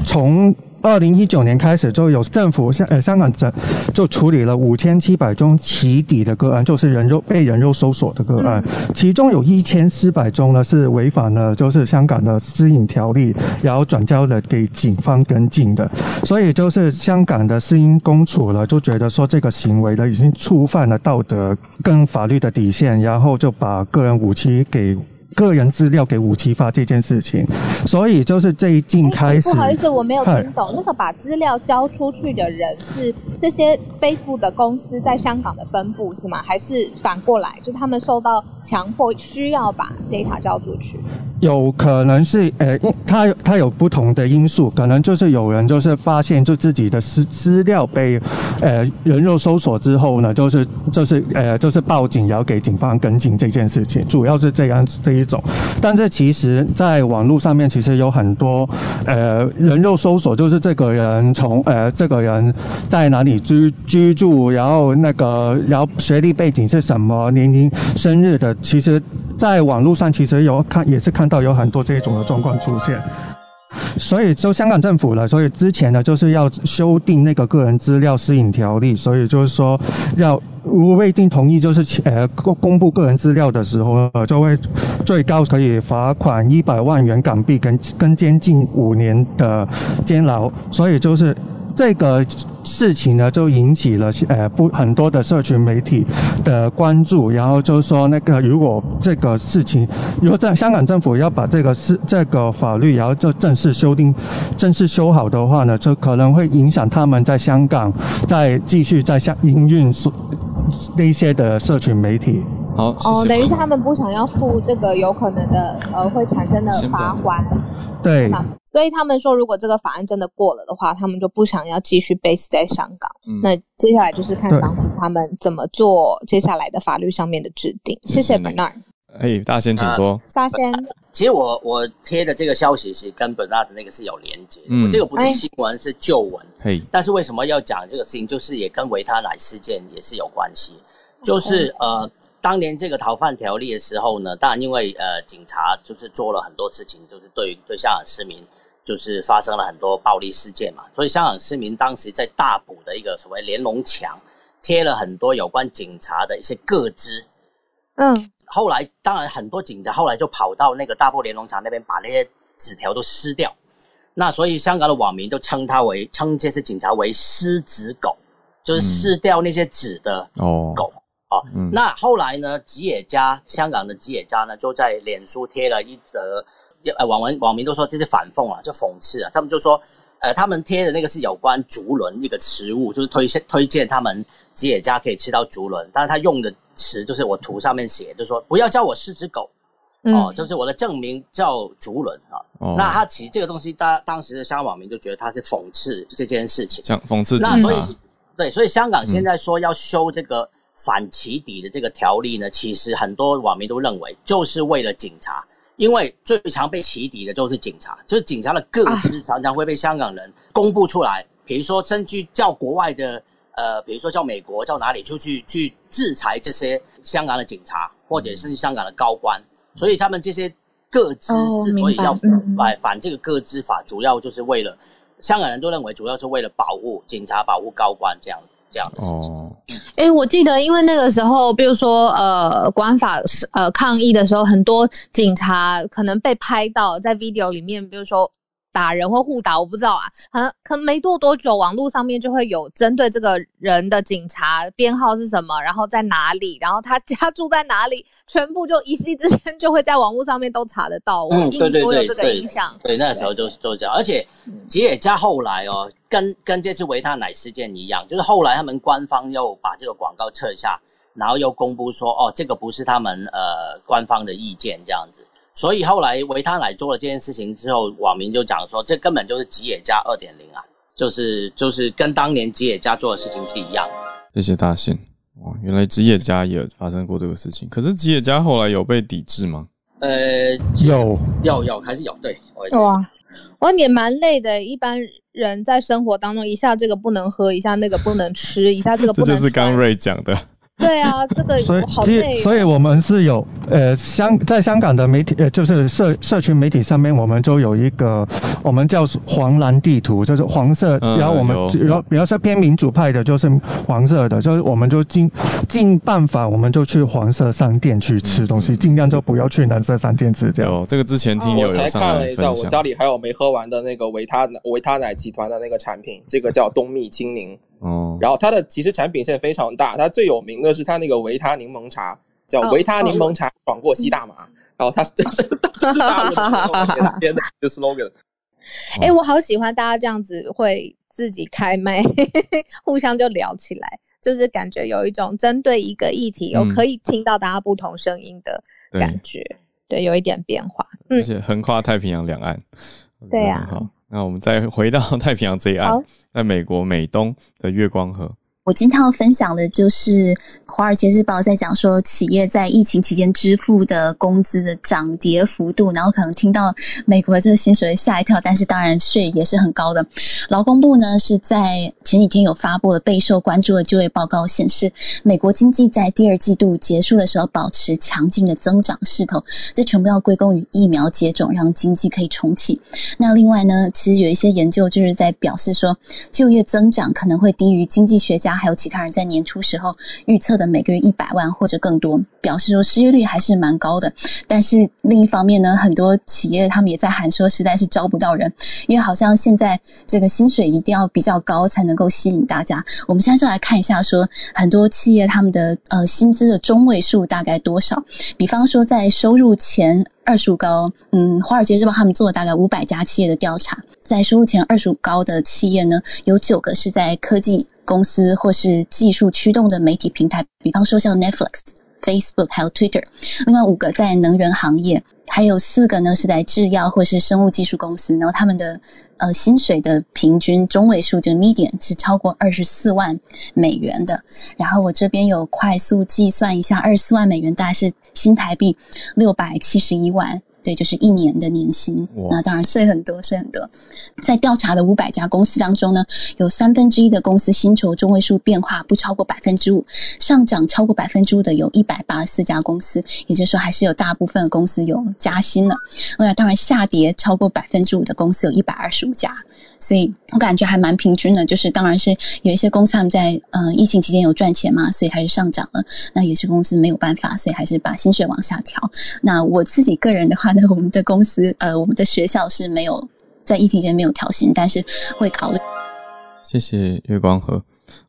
从。二零一九年开始，就有政府香呃香港整就处理了五千七百宗起底的个案，就是人肉被人肉搜索的个案，其中有一千四百宗呢是违反了就是香港的私隐条例，然后转交了给警方跟进的，所以就是香港的私隐公署呢就觉得说这个行为呢已经触犯了道德跟法律的底线，然后就把个人武器给。个人资料给武器发这件事情，所以就是最近开始。不好意思，我没有听懂。那个把资料交出去的人是这些 Facebook 的公司在香港的分部是吗？还是反过来，就他们受到强迫需要把 data 交出去？有可能是，呃，他他有不同的因素，可能就是有人就是发现就自己的资资料被，呃，人肉搜索之后呢，就是就是呃就是报警，然后给警方跟进这件事情，主要是这样这一种。但是其实，在网络上面其实有很多，呃，人肉搜索就是这个人从呃这个人在哪里居居住，然后那个然后学历背景是什么，年龄、生日的，其实在网络上其实有看也是看到。有很多这种的状况出现，所以就香港政府了，所以之前呢就是要修订那个个人资料私隐条例，所以就是说要未经同意就是呃公公布个人资料的时候，呃就会最高可以罚款一百万元港币跟跟监禁五年的监牢，所以就是。这个事情呢，就引起了呃不很多的社群媒体的关注，然后就说那个如果这个事情，如果在香港政府要把这个事这个法律，然后就正式修订、正式修好的话呢，就可能会影响他们在香港再继续在香营运所那些的社群媒体。好哦，等于是他们不想要付这个有可能的呃会产生的罚款。对。所以他们说，如果这个法案真的过了的话，他们就不想要继续 base 在香港。那接下来就是看港府他们怎么做接下来的法律上面的制定。谢谢 Bernard。哎，大仙，请说。大仙，其实我我贴的这个消息是跟 Bernard 那个是有连接。嗯，这个不是新闻，是旧闻。嘿，但是为什么要讲这个事情？就是也跟维他奶事件也是有关系。就是呃。当年这个逃犯条例的时候呢，当然因为呃警察就是做了很多事情，就是对对香港市民就是发生了很多暴力事件嘛，所以香港市民当时在大埔的一个所谓连龙墙贴了很多有关警察的一些个资，嗯，后来当然很多警察后来就跑到那个大埔连龙墙那边把那些纸条都撕掉，那所以香港的网民就称他为称这些警察为撕纸狗，就是撕掉那些纸的狗。那后来呢？吉野家，香港的吉野家呢，就在脸书贴了一则，呃，网文网民都说这是反讽啊，就讽刺啊。他们就说，呃，他们贴的那个是有关竹轮一个食物，就是推荐推荐他们吉野家可以吃到竹轮，但是他用的词就是我图上面写，就是说不要叫我是只狗，哦，就是我的证明叫竹轮啊。那他其实这个东西，当当时的香港网民就觉得他是讽刺这件事情，像讽刺那所以对，所以香港现在说要修这个。反起底的这个条例呢，其实很多网民都认为就是为了警察，因为最常被起底的就是警察，就是警察的个资常常会被香港人公布出来，比如说甚至叫国外的，呃，比如说叫美国叫哪里出去去制裁这些香港的警察或者是香港的高官，所以他们这些个资之所以要反反这个个资法，主要就是为了香港人都认为主要是为了保护警察、保护高官这样。这样哦，哎，我记得，因为那个时候，比如说，呃，管法是呃抗议的时候，很多警察可能被拍到在 video 里面，比如说。打人或互打，我不知道啊，可能可能没过多久，网络上面就会有针对这个人的警察编号是什么，然后在哪里，然后他家住在哪里，全部就一夕之间就会在网络上面都查得到。嗯，对对对这个影响。对，那时候就是就这样，而且吉野家后来哦，跟跟这次维他奶事件一样，就是后来他们官方又把这个广告撤下，然后又公布说，哦，这个不是他们呃官方的意见这样子。所以后来维他奶做了这件事情之后，网民就讲说，这根本就是吉野家二点零啊，就是就是跟当年吉野家做的事情是一样的。谢谢大信，哇，原来吉野家也发生过这个事情。可是吉野家后来有被抵制吗？呃，有，有，有，还是有？对，哇，哇，也蛮累的。一般人在生活当中，一下这个不能喝，一下那个不能吃，一下这个不能。这就是刚瑞讲的。对啊，这个所以所以我们是有呃香在香港的媒体呃就是社社群媒体上面，我们就有一个我们叫黄蓝地图，就是黄色，然后我们然后比较说偏民主派的，就是黄色的，就是我们就尽尽办法，我们就去黄色商店去吃东西，尽量就不要去蓝色商店吃。这样，这个之前听有人上来一下，我家里还有没喝完的那个维他维他奶集团的那个产品，这个叫冬蜜青柠。哦，然后它的其实产品线非常大，它最有名的是它那个维他柠檬茶，叫维他柠檬茶爽过西大麻。然后它这是这是大陆的编的 slogan。哎，我好喜欢大家这样子会自己开麦，互相就聊起来，就是感觉有一种针对一个议题，有可以听到大家不同声音的感觉，对，有一点变化。而且横跨太平洋两岸。对呀。好，那我们再回到 太平洋这一岸。在美国美东的月光河。我今天要分享的就是《华尔街日报》在讲说企业在疫情期间支付的工资的涨跌幅度，然后可能听到美国这个薪水吓一跳，但是当然税也是很高的。劳工部呢是在前几天有发布了备受关注的就业报告，显示美国经济在第二季度结束的时候保持强劲的增长势头，这全部要归功于疫苗接种，让经济可以重启。那另外呢，其实有一些研究就是在表示说，就业增长可能会低于经济学家。还有其他人在年初时候预测的每个月一百万或者更多，表示说失业率还是蛮高的。但是另一方面呢，很多企业他们也在喊说，实在是招不到人，因为好像现在这个薪水一定要比较高才能够吸引大家。我们现在就来看一下，说很多企业他们的呃薪资的中位数大概多少？比方说在收入前。二十五高，嗯，华尔街日报他们做了大概五百家企业的调查，在收入前二十五高的企业呢，有九个是在科技公司或是技术驱动的媒体平台，比方说像 Netflix、Facebook 还有 Twitter，另外五个在能源行业。还有四个呢，是在制药或是生物技术公司，然后他们的呃薪水的平均中位数就 median 是超过二十四万美元的。然后我这边有快速计算一下，二十四万美元大概是新台币六百七十一万。对，就是一年的年薪，那当然税很多，税很多。在调查的五百家公司当中呢，有三分之一的公司薪酬中位数变化不超过百分之五，上涨超过百分之五的有一百八十四家公司，也就是说，还是有大部分的公司有加薪了。那当然，下跌超过百分之五的公司有一百二十五家。所以我感觉还蛮平均的，就是当然是有一些公司他们在呃疫情期间有赚钱嘛，所以还是上涨了。那有些公司没有办法，所以还是把薪水往下调。那我自己个人的话呢，我们的公司呃我们的学校是没有在疫情期间没有调薪，但是会考虑。谢谢月光河。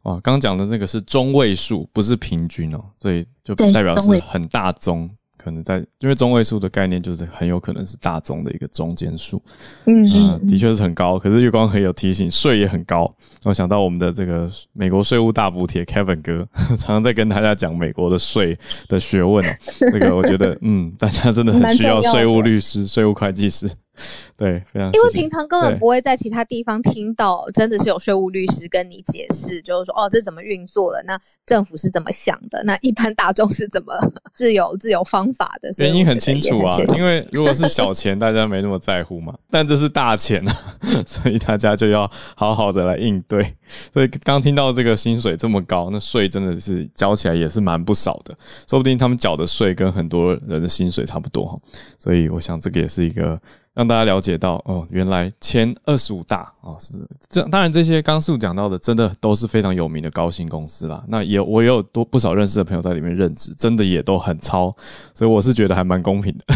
哇，刚讲的那个是中位数，不是平均哦，所以就代表是很大宗。可能在，因为中位数的概念就是很有可能是大宗的一个中间数，嗯，的确是很高。可是月光很有提醒，税也很高。我想到我们的这个美国税务大补贴 Kevin 哥，常常在跟大家讲美国的税的学问哦。这个我觉得，嗯，大家真的很需要税务律师、税务会计师。对，非常。因为平常根本不会在其他地方听到，真的是有税务律师跟你解释，就是说，哦，这怎么运作的？那政府是怎么想的？那一般大众是怎么 自有自有方法的？原因很清楚啊，因为如果是小钱，大家没那么在乎嘛。但这是大钱啊，所以大家就要好好的来应对。所以刚听到这个薪水这么高，那税真的是交起来也是蛮不少的，说不定他们缴的税跟很多人的薪水差不多哈。所以我想这个也是一个。让大家了解到，哦，原来前二十五大啊是这，当然这些刚素讲到的，真的都是非常有名的高薪公司啦。那也我也有多不少认识的朋友在里面任职，真的也都很超，所以我是觉得还蛮公平的。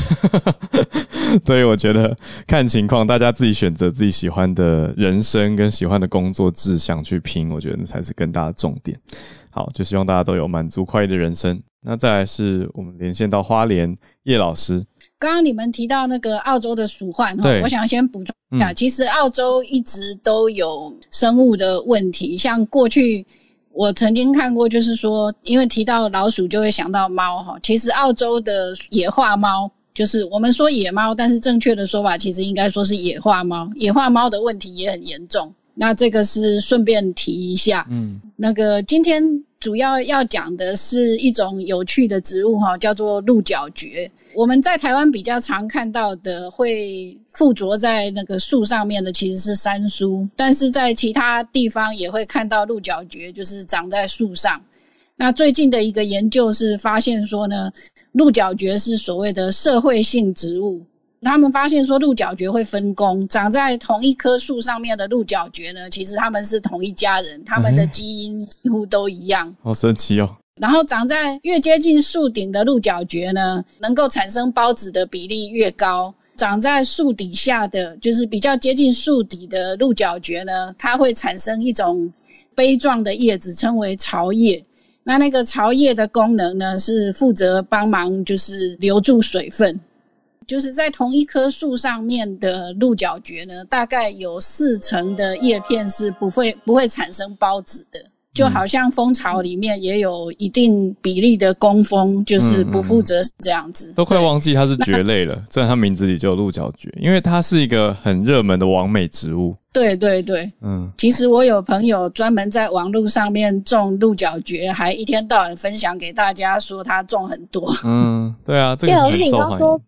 所以我觉得看情况，大家自己选择自己喜欢的人生跟喜欢的工作志向去拼，我觉得那才是更大的重点。好，就希望大家都有满足快乐的人生。那再来是我们连线到花莲叶老师。刚刚你们提到那个澳洲的鼠患哈，我想先补充一下，其实澳洲一直都有生物的问题。像过去我曾经看过，就是说，因为提到老鼠就会想到猫哈。其实澳洲的野化猫，就是我们说野猫，但是正确的说法其实应该说是野化猫。野化猫的问题也很严重。那这个是顺便提一下，嗯，那个今天主要要讲的是一种有趣的植物哈，叫做鹿角蕨。我们在台湾比较常看到的会附着在那个树上面的其实是山苏，但是在其他地方也会看到鹿角蕨，就是长在树上。那最近的一个研究是发现说呢，鹿角蕨是所谓的社会性植物。他们发现说鹿角蕨会分工，长在同一棵树上面的鹿角蕨呢，其实他们是同一家人，他们的基因几乎都一样。好神奇哦！然后长在越接近树顶的鹿角蕨呢，能够产生孢子的比例越高；长在树底下的，就是比较接近树底的鹿角蕨呢，它会产生一种杯状的叶子，称为巢叶。那那个巢叶的功能呢，是负责帮忙就是留住水分。就是在同一棵树上面的鹿角蕨呢，大概有四成的叶片是不会不会产生孢子的。就好像蜂巢里面也有一定比例的工蜂，就是不负责这样子，都快忘记它是蕨类了。虽然它名字里就有鹿角蕨，因为它是一个很热门的完美植物。对对对，嗯，其实我有朋友专门在网络上面种鹿角蕨，还一天到晚分享给大家说他种很多。嗯，对啊，这个很受欢迎。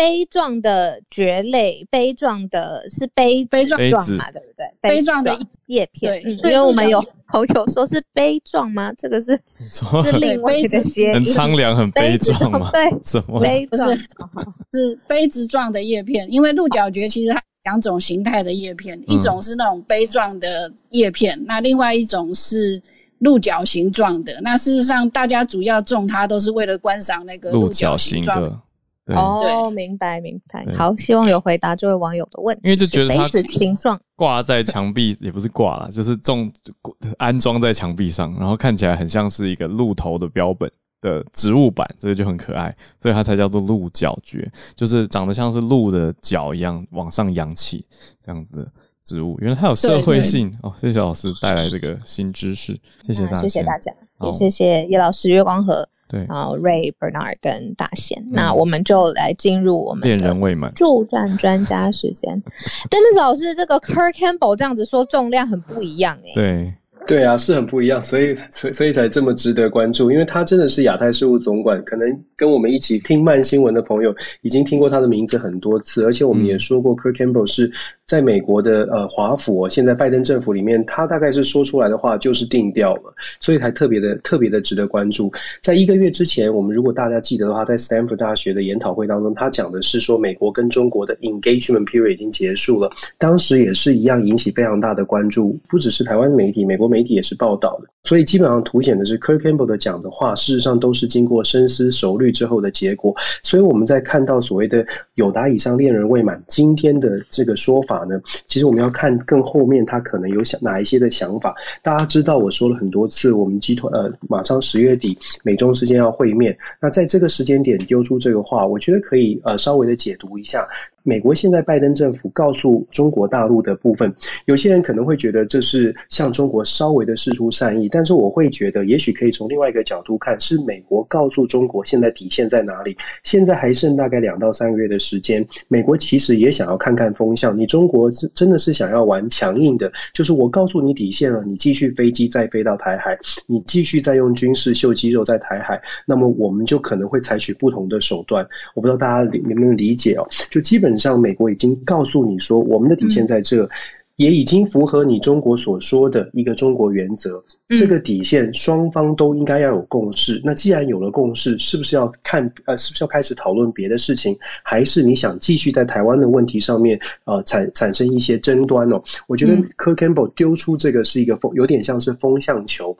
杯状的蕨类，杯状的是杯杯状嘛，对不对？杯状的叶片，因为我们有朋友说是杯状吗？这个是是另外的些很苍凉、很杯状吗？对，什么杯不是 是杯子状的叶片？因为鹿角蕨其实它两种形态的叶片，一种是那种杯状的叶片，那另外一种是鹿角形状的。那事实上，大家主要种它都是为了观赏那个鹿角形状的。哦，明白明白。好，希望有回答这位网友的问题。因为就觉得它形状挂在墙壁，也不是挂了，就是种安装在墙壁上，然后看起来很像是一个鹿头的标本的植物版，这个就很可爱，所以它才叫做鹿角蕨，就是长得像是鹿的角一样往上扬起这样子。植物原来它有社会性哦！谢谢老师带来这个新知识，谢谢大家，谢谢大家，也谢谢叶老师、月光河，对，然后 Ray Bernard 跟大贤，那我们就来进入我们恋人未满助战专家时间。但是老师这个 Kirk Campbell 这样子说重量很不一样哎，对。对啊，是很不一样，所以所所以才这么值得关注，因为他真的是亚太事务总管，可能跟我们一起听慢新闻的朋友已经听过他的名字很多次，而且我们也说过，Kirk Campbell 是在美国的呃华府，现在拜登政府里面，他大概是说出来的话就是定调了，所以才特别的特别的值得关注。在一个月之前，我们如果大家记得的话，在 Stanford 大学的研讨会当中，他讲的是说美国跟中国的 engagement period 已经结束了，当时也是一样引起非常大的关注，不只是台湾媒体，美国媒。媒体也是报道的，所以基本上凸显的是 Kirk Campbell 的讲的话，事实上都是经过深思熟虑之后的结果。所以我们在看到所谓的有达以上恋人未满今天的这个说法呢，其实我们要看更后面他可能有想哪一些的想法。大家知道我说了很多次，我们集团呃马上十月底美中之间要会面，那在这个时间点丢出这个话，我觉得可以呃稍微的解读一下。美国现在拜登政府告诉中国大陆的部分，有些人可能会觉得这是向中国稍微的示出善意，但是我会觉得，也许可以从另外一个角度看，是美国告诉中国现在底线在哪里。现在还剩大概两到三个月的时间，美国其实也想要看看风向。你中国真真的是想要玩强硬的，就是我告诉你底线了，你继续飞机再飞到台海，你继续再用军事秀肌肉在台海，那么我们就可能会采取不同的手段。我不知道大家能不能理解哦，就基。本上，美国已经告诉你说，我们的底线在这，也已经符合你中国所说的一个中国原则。这个底线，双方都应该要有共识。那既然有了共识，是不是要看呃，是不是要开始讨论别的事情？还是你想继续在台湾的问题上面呃产产生一些争端哦？我觉得柯 Campbell 丢出这个是一个风，有点像是风向球。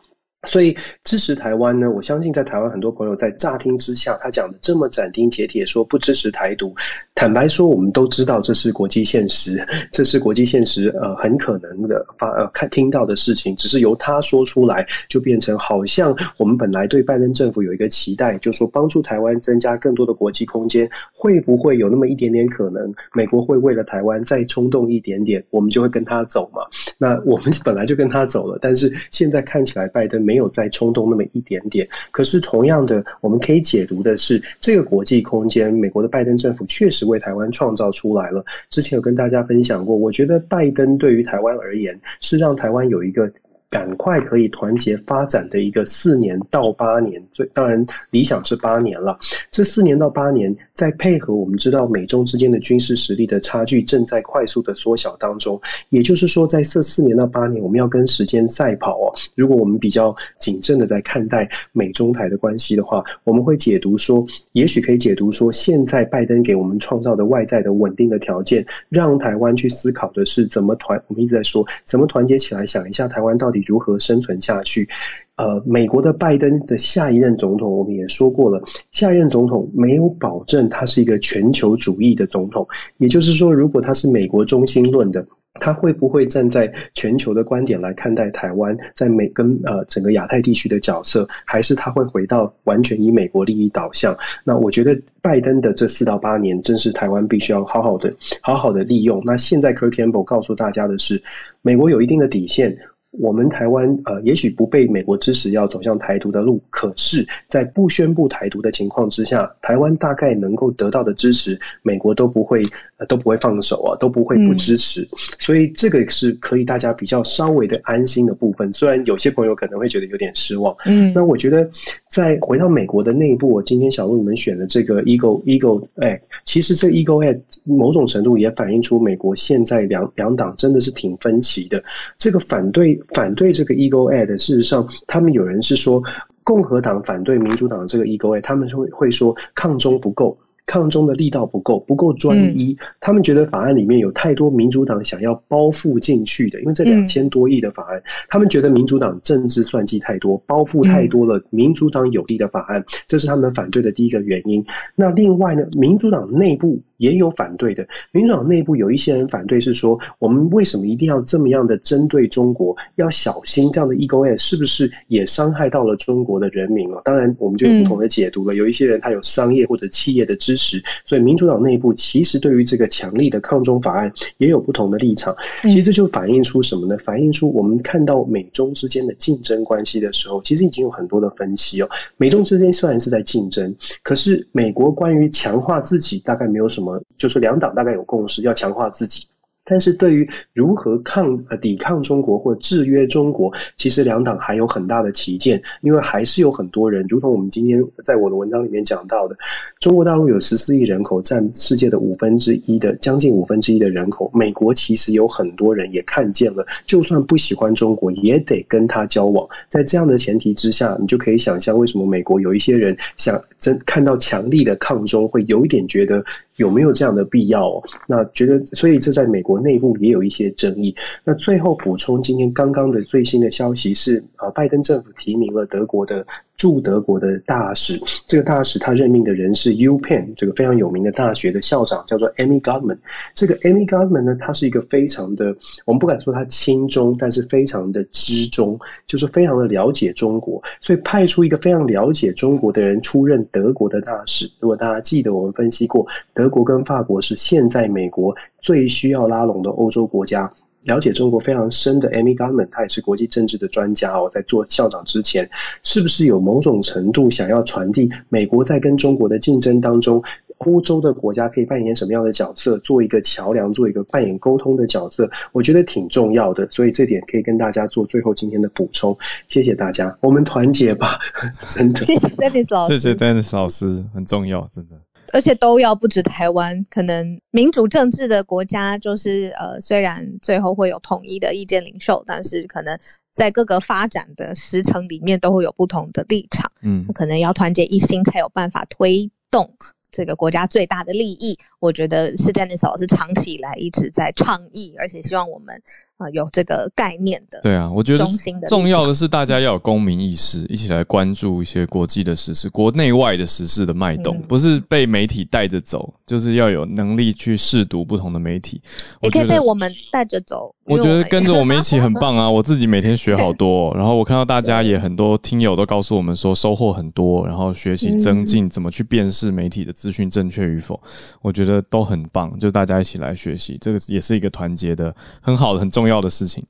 所以支持台湾呢？我相信在台湾很多朋友在乍听之下，他讲的这么斩钉截铁说不支持台独。坦白说，我们都知道这是国际现实，这是国际现实，呃，很可能的发呃看听到的事情，只是由他说出来，就变成好像我们本来对拜登政府有一个期待，就说帮助台湾增加更多的国际空间，会不会有那么一点点可能，美国会为了台湾再冲动一点点，我们就会跟他走嘛？那我们本来就跟他走了，但是现在看起来拜登。没有再冲动那么一点点，可是同样的，我们可以解读的是，这个国际空间，美国的拜登政府确实为台湾创造出来了。之前有跟大家分享过，我觉得拜登对于台湾而言，是让台湾有一个。赶快可以团结发展的一个四年到八年，最当然理想是八年了。这四年到八年，在配合我们知道美中之间的军事实力的差距正在快速的缩小当中，也就是说，在这四年到八年，我们要跟时间赛跑哦。如果我们比较谨慎的在看待美中台的关系的话，我们会解读说，也许可以解读说，现在拜登给我们创造的外在的稳定的条件，让台湾去思考的是怎么团。我们一直在说，怎么团结起来，想一下台湾到底。如何生存下去？呃，美国的拜登的下一任总统，我们也说过了，下一任总统没有保证他是一个全球主义的总统。也就是说，如果他是美国中心论的，他会不会站在全球的观点来看待台湾在美跟呃整个亚太地区的角色？还是他会回到完全以美国利益导向？那我觉得拜登的这四到八年，正是台湾必须要好好的、好好的利用。那现在 Kirk Campbell 告诉大家的是，美国有一定的底线。我们台湾呃，也许不被美国支持要走向台独的路，可是，在不宣布台独的情况之下，台湾大概能够得到的支持，美国都不会呃都不会放手啊，都不会不支持。所以这个是可以大家比较稍微的安心的部分。虽然有些朋友可能会觉得有点失望，嗯，那我觉得在回到美国的内部，我今天小鹿你们选的这个 Eagle Eagle Act，其实这 Eagle Act 某种程度也反映出美国现在两两党真的是挺分歧的，这个反对。反对这个 Eagle Act，事实上，他们有人是说共和党反对民主党的这个 Eagle Act，他们会会说抗中不够。抗中的力道不够，不够专一。他们觉得法案里面有太多民主党想要包覆进去的，因为这两千多亿的法案，他们觉得民主党政治算计太多，包覆太多了民主党有利的法案，这是他们反对的第一个原因。那另外呢，民主党内部也有反对的，民主党内部有一些人反对是说，我们为什么一定要这么样的针对中国？要小心这样的 ego a 是不是也伤害到了中国的人民了？当然，我们就有不同的解读了。有一些人他有商业或者企业的支持，所以民主党内部其实对于这个强力的抗中法案也有不同的立场。其实这就反映出什么呢？反映出我们看到美中之间的竞争关系的时候，其实已经有很多的分析哦。美中之间虽然是在竞争，可是美国关于强化自己大概没有什么，就是两党大概有共识要强化自己。但是对于如何抗呃抵抗中国或制约中国，其实两党还有很大的旗舰，因为还是有很多人，如同我们今天在我的文章里面讲到的，中国大陆有十四亿人口，占世界的五分之一的将近五分之一的人口。美国其实有很多人也看见了，就算不喜欢中国，也得跟他交往。在这样的前提之下，你就可以想象为什么美国有一些人想真看到强力的抗中，会有一点觉得。有没有这样的必要？那觉得，所以这在美国内部也有一些争议。那最后补充，今天刚刚的最新的消息是，呃，拜登政府提名了德国的。驻德国的大使，这个大使他任命的人是 U Penn 这个非常有名的大学的校长，叫做 Amy Goldman。这个 Amy Goldman 呢，他是一个非常的，我们不敢说他亲中，但是非常的知中，就是非常的了解中国。所以派出一个非常了解中国的人出任德国的大使。如果大家记得，我们分析过，德国跟法国是现在美国最需要拉拢的欧洲国家。了解中国非常深的 Amy Goldman，他也是国际政治的专家哦。在做校长之前，是不是有某种程度想要传递美国在跟中国的竞争当中，欧洲的国家可以扮演什么样的角色，做一个桥梁，做一个扮演沟通的角色？我觉得挺重要的，所以这点可以跟大家做最后今天的补充。谢谢大家，我们团结吧，真的。谢谢 Dennis 老师，谢谢 Dennis 老师，很重要，真的。而且都要不止台湾，可能民主政治的国家就是呃，虽然最后会有统一的意见领袖，但是可能在各个发展的时程里面都会有不同的立场，嗯，可能要团结一心才有办法推动这个国家最大的利益。我觉得是 Dennis 老师长期以来一直在倡议，而且希望我们。啊，有这个概念的，对啊，我觉得重要的是大家要有公民意识，一起来关注一些国际的时事、国内外的时事的脉动，不是被媒体带着走，就是要有能力去试读不同的媒体。也可以被我们带着走。我觉得跟着我们一起很棒啊！我自己每天学好 多，然后我看到大家也很多听友都告诉我们说收获很多，然后学习增进怎么去辨识媒体的资讯正确与否，我觉得都很棒。就大家一起来学习，这个也是一个团结的很好的、很重要。的事情。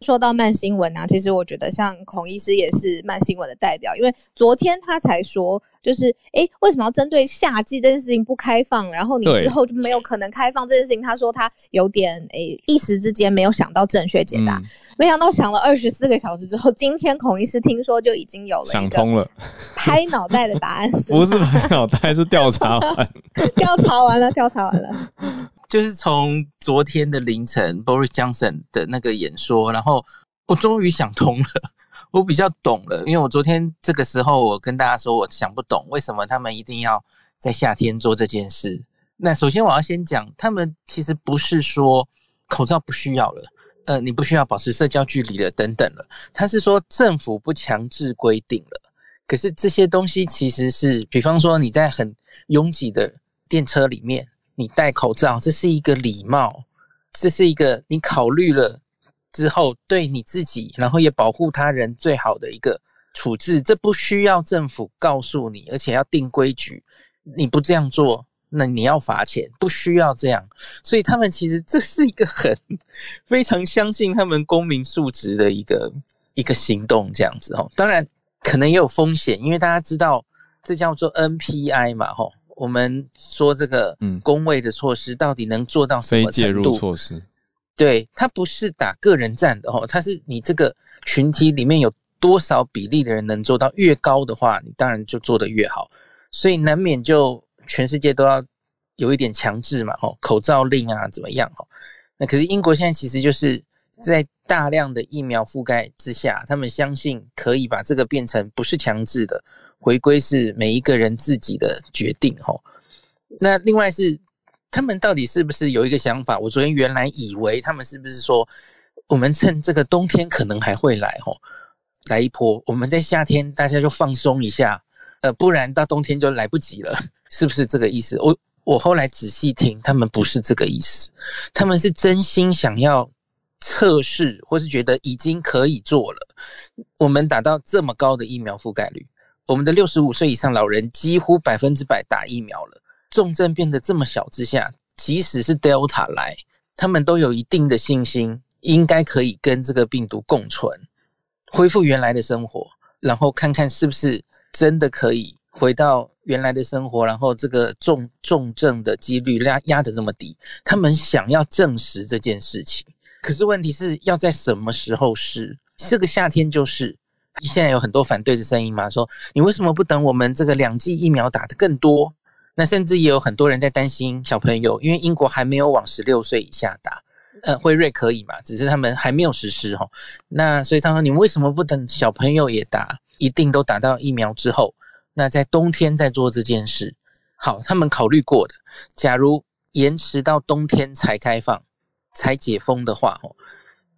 说到慢新闻啊，其实我觉得像孔医师也是慢新闻的代表，因为昨天他才说，就是哎，为什么要针对夏季这件事情不开放？然后你之后就没有可能开放这件事情。他说他有点哎，一时之间没有想到正确解答，没想到想了二十四个小时之后，今天孔医师听说就已经有了想通了，拍脑袋的答案是不是拍脑袋是调查完，调查完了，调查完了。就是从昨天的凌晨，Boris Johnson 的那个演说，然后我终于想通了，我比较懂了。因为我昨天这个时候，我跟大家说，我想不懂为什么他们一定要在夏天做这件事。那首先我要先讲，他们其实不是说口罩不需要了，呃，你不需要保持社交距离了等等了，他是说政府不强制规定了。可是这些东西其实是，比方说你在很拥挤的电车里面。你戴口罩，这是一个礼貌，这是一个你考虑了之后对你自己，然后也保护他人最好的一个处置。这不需要政府告诉你，而且要定规矩。你不这样做，那你要罚钱。不需要这样，所以他们其实这是一个很 非常相信他们公民素质的一个一个行动，这样子哦。当然可能也有风险，因为大家知道这叫做 NPI 嘛，吼。我们说这个嗯，工位的措施到底能做到什么程度？措施，对，它不是打个人战的哦，它是你这个群体里面有多少比例的人能做到越高的话，你当然就做得越好。所以难免就全世界都要有一点强制嘛，哦，口罩令啊怎么样哦？那可是英国现在其实就是在大量的疫苗覆盖之下，他们相信可以把这个变成不是强制的。回归是每一个人自己的决定，吼。那另外是他们到底是不是有一个想法？我昨天原来以为他们是不是说，我们趁这个冬天可能还会来吼，来一波，我们在夏天大家就放松一下，呃，不然到冬天就来不及了，是不是这个意思？我我后来仔细听，他们不是这个意思，他们是真心想要。测试或是觉得已经可以做了，我们达到这么高的疫苗覆盖率，我们的六十五岁以上老人几乎百分之百打疫苗了，重症变得这么小之下，即使是 Delta 来，他们都有一定的信心，应该可以跟这个病毒共存，恢复原来的生活，然后看看是不是真的可以回到原来的生活，然后这个重重症的几率压压得这么低，他们想要证实这件事情。可是问题是要在什么时候试？这个夏天就是。现在有很多反对的声音嘛，说你为什么不等我们这个两剂疫苗打的更多？那甚至也有很多人在担心小朋友，因为英国还没有往十六岁以下打，呃，辉瑞可以嘛？只是他们还没有实施哈。那所以他说，你为什么不等小朋友也打，一定都打到疫苗之后，那在冬天再做这件事？好，他们考虑过的，假如延迟到冬天才开放。才解封的话，哦，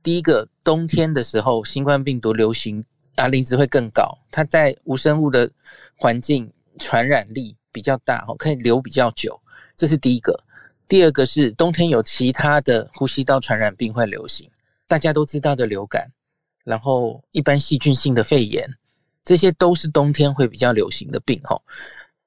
第一个冬天的时候，新冠病毒流行啊，磷值会更高，它在无生物的环境传染力比较大，哦，可以留比较久，这是第一个。第二个是冬天有其他的呼吸道传染病会流行，大家都知道的流感，然后一般细菌性的肺炎，这些都是冬天会比较流行的病，哈。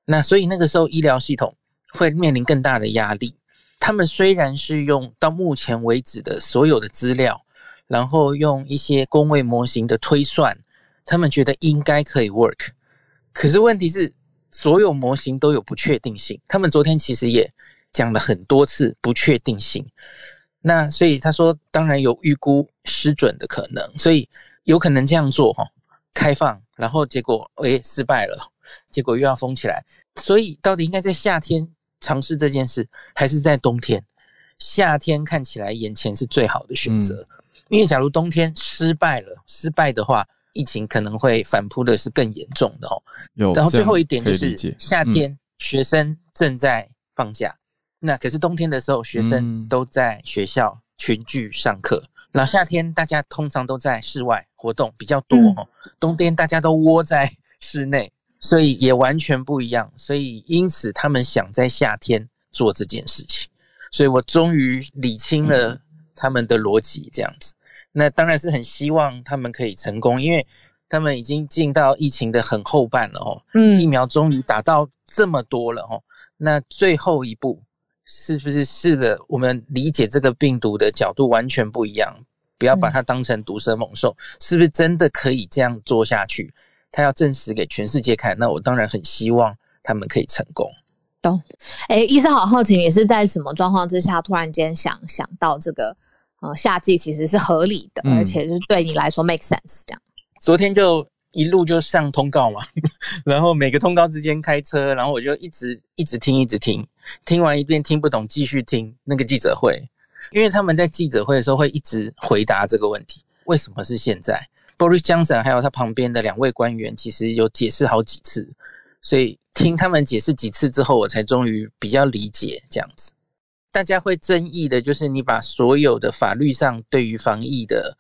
那所以那个时候医疗系统会面临更大的压力。他们虽然是用到目前为止的所有的资料，然后用一些工位模型的推算，他们觉得应该可以 work，可是问题是所有模型都有不确定性。他们昨天其实也讲了很多次不确定性，那所以他说当然有预估失准的可能，所以有可能这样做哈，开放，然后结果诶失败了，结果又要封起来，所以到底应该在夏天？尝试这件事还是在冬天，夏天看起来眼前是最好的选择，因为假如冬天失败了，失败的话，疫情可能会反扑的是更严重的哦。然后最后一点就是夏天学生正在放假，那可是冬天的时候学生都在学校群聚上课，然后夏天大家通常都在室外活动比较多哦，冬天大家都窝在室内。所以也完全不一样，所以因此他们想在夏天做这件事情，所以我终于理清了他们的逻辑，这样子。那当然是很希望他们可以成功，因为他们已经进到疫情的很后半了哦，嗯，疫苗终于打到这么多了哦，那最后一步是不是是的？我们理解这个病毒的角度完全不一样，不要把它当成毒蛇猛兽，是不是真的可以这样做下去？他要证实给全世界看，那我当然很希望他们可以成功。懂？哎，医生好好奇，你是在什么状况之下突然间想想到这个？呃，夏季其实是合理的，而且是对你来说 make sense 这样。昨天就一路就上通告嘛，然后每个通告之间开车，然后我就一直一直听，一直听，听完一遍听不懂，继续听那个记者会，因为他们在记者会的时候会一直回答这个问题：为什么是现在？Boris Johnson 还有他旁边的两位官员，其实有解释好几次，所以听他们解释几次之后，我才终于比较理解这样子。大家会争议的就是你把所有的法律上对于防疫的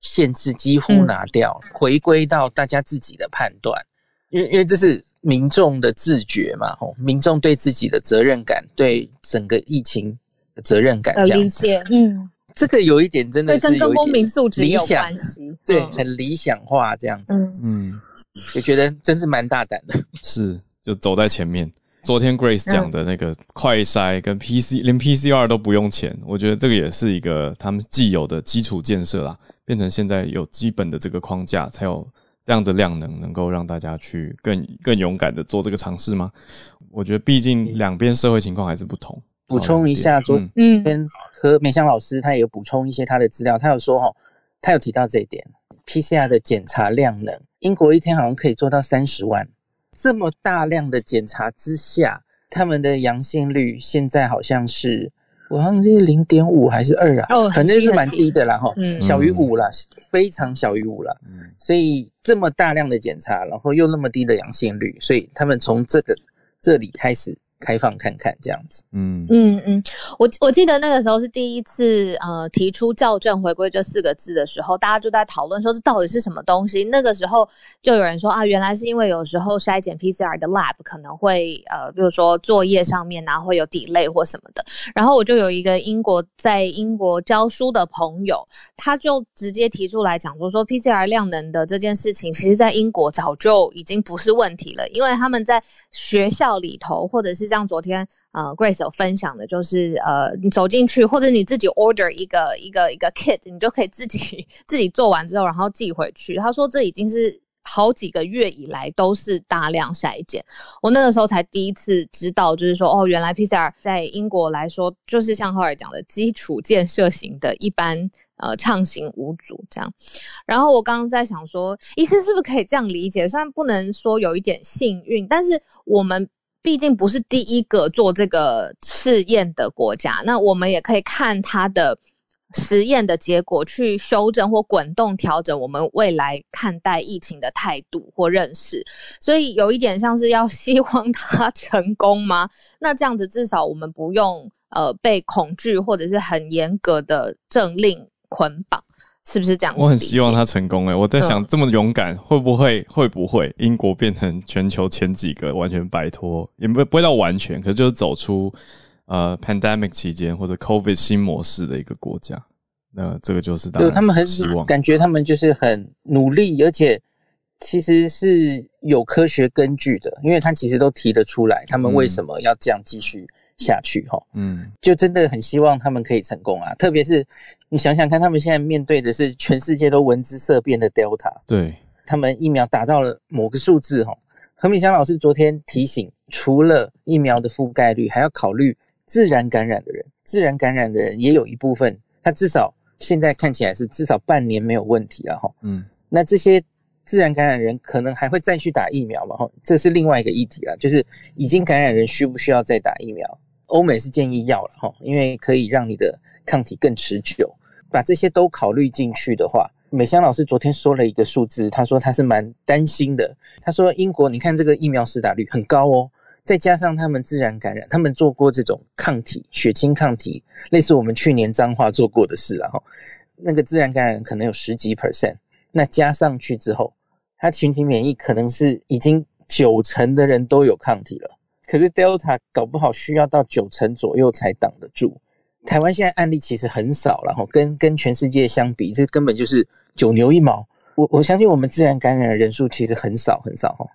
限制几乎拿掉，回归到大家自己的判断，因为因为这是民众的自觉嘛，吼，民众对自己的责任感，对整个疫情的责任感，这样子，嗯。这个有一点真的是有公民素质理想，对，很理想化这样子，嗯，我觉得真是蛮大胆的，是就走在前面。昨天 Grace 讲的那个快筛跟 PC 连 PCR 都不用钱，我觉得这个也是一个他们既有的基础建设啦，变成现在有基本的这个框架，才有这样的量能，能够让大家去更更勇敢的做这个尝试吗？我觉得毕竟两边社会情况还是不同。补充一下，昨天和美香老师他也有补充一些他的资料，他有说哦，他有提到这一点，PCR 的检查量能，英国一天好像可以做到三十万，这么大量的检查之下，他们的阳性率现在好像是，我好像是零点五还是二啊，反正是蛮低的啦哈，小于五啦，非常小于五了，所以这么大量的检查，然后又那么低的阳性率，所以他们从这个这里开始。开放看看这样子，嗯嗯嗯，我我记得那个时候是第一次呃提出校正回归这四个字的时候，大家就在讨论说这到底是什么东西。那个时候就有人说啊，原来是因为有时候筛检 PCR 的 lab 可能会呃，比如说作业上面啊会有 delay 或什么的。然后我就有一个英国在英国教书的朋友，他就直接提出来讲说说 PCR 量能的这件事情，其实在英国早就已经不是问题了，因为他们在学校里头或者是像昨天呃，Grace 有分享的，就是呃，你走进去，或者你自己 order 一个一个一个 kit，你就可以自己 自己做完之后，然后寄回去。他说这已经是好几个月以来都是大量筛检。我那个时候才第一次知道，就是说哦，原来 PCR 在英国来说，就是像浩尔讲的基础建设型的一般呃畅行无阻这样。然后我刚刚在想说，医生是不是可以这样理解？虽然不能说有一点幸运，但是我们。毕竟不是第一个做这个试验的国家，那我们也可以看它的实验的结果，去修正或滚动调整我们未来看待疫情的态度或认识。所以有一点像是要希望它成功吗？那这样子至少我们不用呃被恐惧或者是很严格的政令捆绑。是不是这样？我很希望他成功哎！我在想，这么勇敢，会不会会不会英国变成全球前几个完全摆脱，也不不会到完全，可是就是走出呃 pandemic 期间或者 covid 新模式的一个国家。那这个就是对他们很希望，感觉他们就是很努力，而且其实是有科学根据的，因为他其实都提得出来，他们为什么要这样继续。下去哈，嗯，就真的很希望他们可以成功啊！特别是你想想看，他们现在面对的是全世界都闻之色变的 Delta，对，他们疫苗达到了某个数字哈。何敏香老师昨天提醒，除了疫苗的覆盖率，还要考虑自然感染的人。自然感染的人也有一部分，他至少现在看起来是至少半年没有问题了哈。嗯，那这些自然感染人可能还会再去打疫苗嘛？哈，这是另外一个议题了，就是已经感染人需不需要再打疫苗？欧美是建议要了哈，因为可以让你的抗体更持久。把这些都考虑进去的话，美香老师昨天说了一个数字，他说他是蛮担心的。他说英国，你看这个疫苗施打率很高哦，再加上他们自然感染，他们做过这种抗体血清抗体，类似我们去年彰化做过的事然后那个自然感染可能有十几 percent，那加上去之后，他群体免疫可能是已经九成的人都有抗体了。可是 Delta 搞不好需要到九成左右才挡得住。台湾现在案例其实很少了哈，跟跟全世界相比，这根本就是九牛一毛。我我相信我们自然感染的人数其实很少很少哈，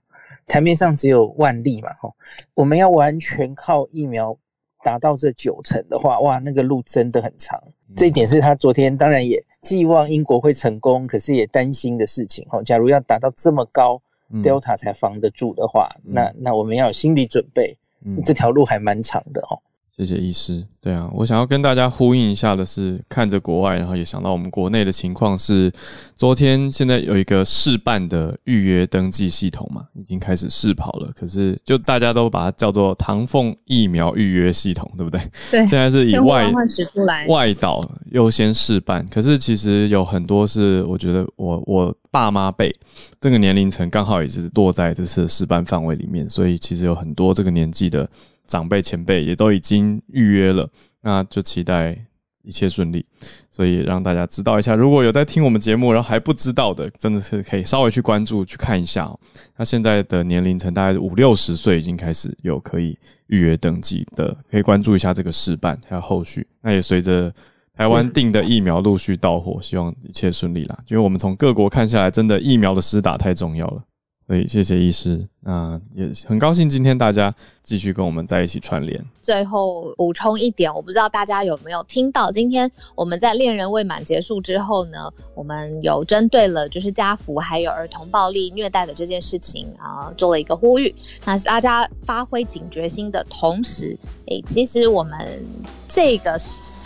台面上只有万例嘛哈。我们要完全靠疫苗达到这九成的话，哇，那个路真的很长。这一点是他昨天当然也寄望英国会成功，可是也担心的事情哈。假如要达到这么高。Delta 才防得住的话，那那我们要有心理准备，这条路还蛮长的哦。谢谢医师。对啊，我想要跟大家呼应一下的是，看着国外，然后也想到我们国内的情况是，昨天现在有一个试办的预约登记系统嘛，已经开始试跑了。可是就大家都把它叫做唐凤疫苗预约系统，对不对？对。现在是以外外岛优先试办，可是其实有很多是，我觉得我我爸妈辈这个年龄层刚好也是落在这次的试办范围里面，所以其实有很多这个年纪的。长辈前辈也都已经预约了，那就期待一切顺利。所以让大家知道一下，如果有在听我们节目，然后还不知道的，真的是可以稍微去关注去看一下哦。那现在的年龄层大概是五六十岁，已经开始有可以预约登记的，可以关注一下这个事办还有后续。那也随着台湾订的疫苗陆续到货，希望一切顺利啦。因为我们从各国看下来，真的疫苗的施打太重要了。所以谢谢医师，那也很高兴今天大家继续跟我们在一起串联。最后补充一点，我不知道大家有没有听到，今天我们在恋人未满结束之后呢，我们有针对了就是家福还有儿童暴力虐待的这件事情啊，做了一个呼吁。那大家发挥警觉心的同时，诶，其实我们这个。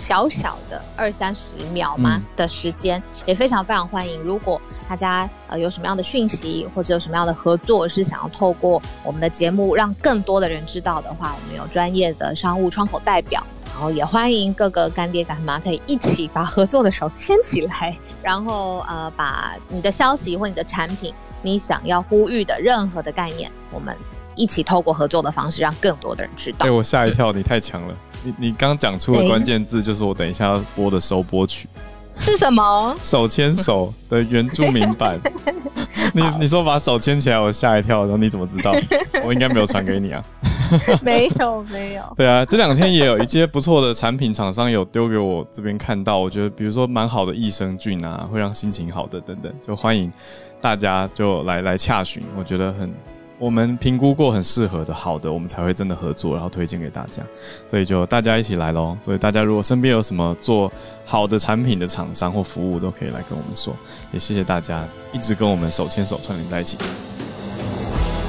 小小的二三十秒吗的时间，也非常非常欢迎。如果大家呃有什么样的讯息，或者有什么样的合作，是想要透过我们的节目让更多的人知道的话，我们有专业的商务窗口代表，然后也欢迎各个干爹干妈可以一起把合作的手牵起来，然后呃把你的消息或你的产品，你想要呼吁的任何的概念，我们。一起透过合作的方式，让更多的人知道。哎，我吓一跳，你太强了！你你刚讲出的关键字就是我等一下要播的收播曲。是什么？手牵手的原住民版。你你说把手牵起来，我吓一跳。然后你怎么知道？我应该没有传给你啊。没有没有。对啊，这两天也有一些不错的产品厂商有丢给我这边看到，我觉得比如说蛮好的益生菌啊，会让心情好的等等，就欢迎大家就来来洽询，我觉得很。我们评估过很适合的、好的，我们才会真的合作，然后推荐给大家。所以就大家一起来喽。所以大家如果身边有什么做好的产品的厂商或服务，都可以来跟我们说。也谢谢大家一直跟我们手牵手串联在一起。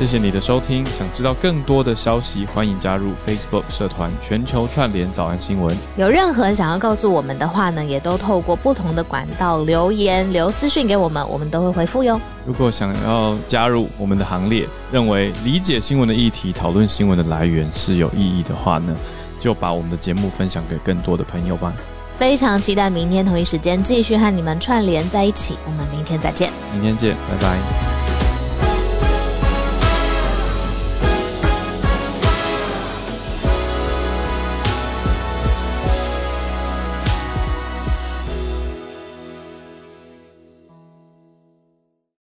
谢谢你的收听，想知道更多的消息，欢迎加入 Facebook 社团全球串联早安新闻。有任何想要告诉我们的话呢，也都透过不同的管道留言、留私讯给我们，我们都会回复哟。如果想要加入我们的行列，认为理解新闻的议题、讨论新闻的来源是有意义的话呢，就把我们的节目分享给更多的朋友吧。非常期待明天同一时间继续和你们串联在一起，我们明天再见。明天见，拜拜。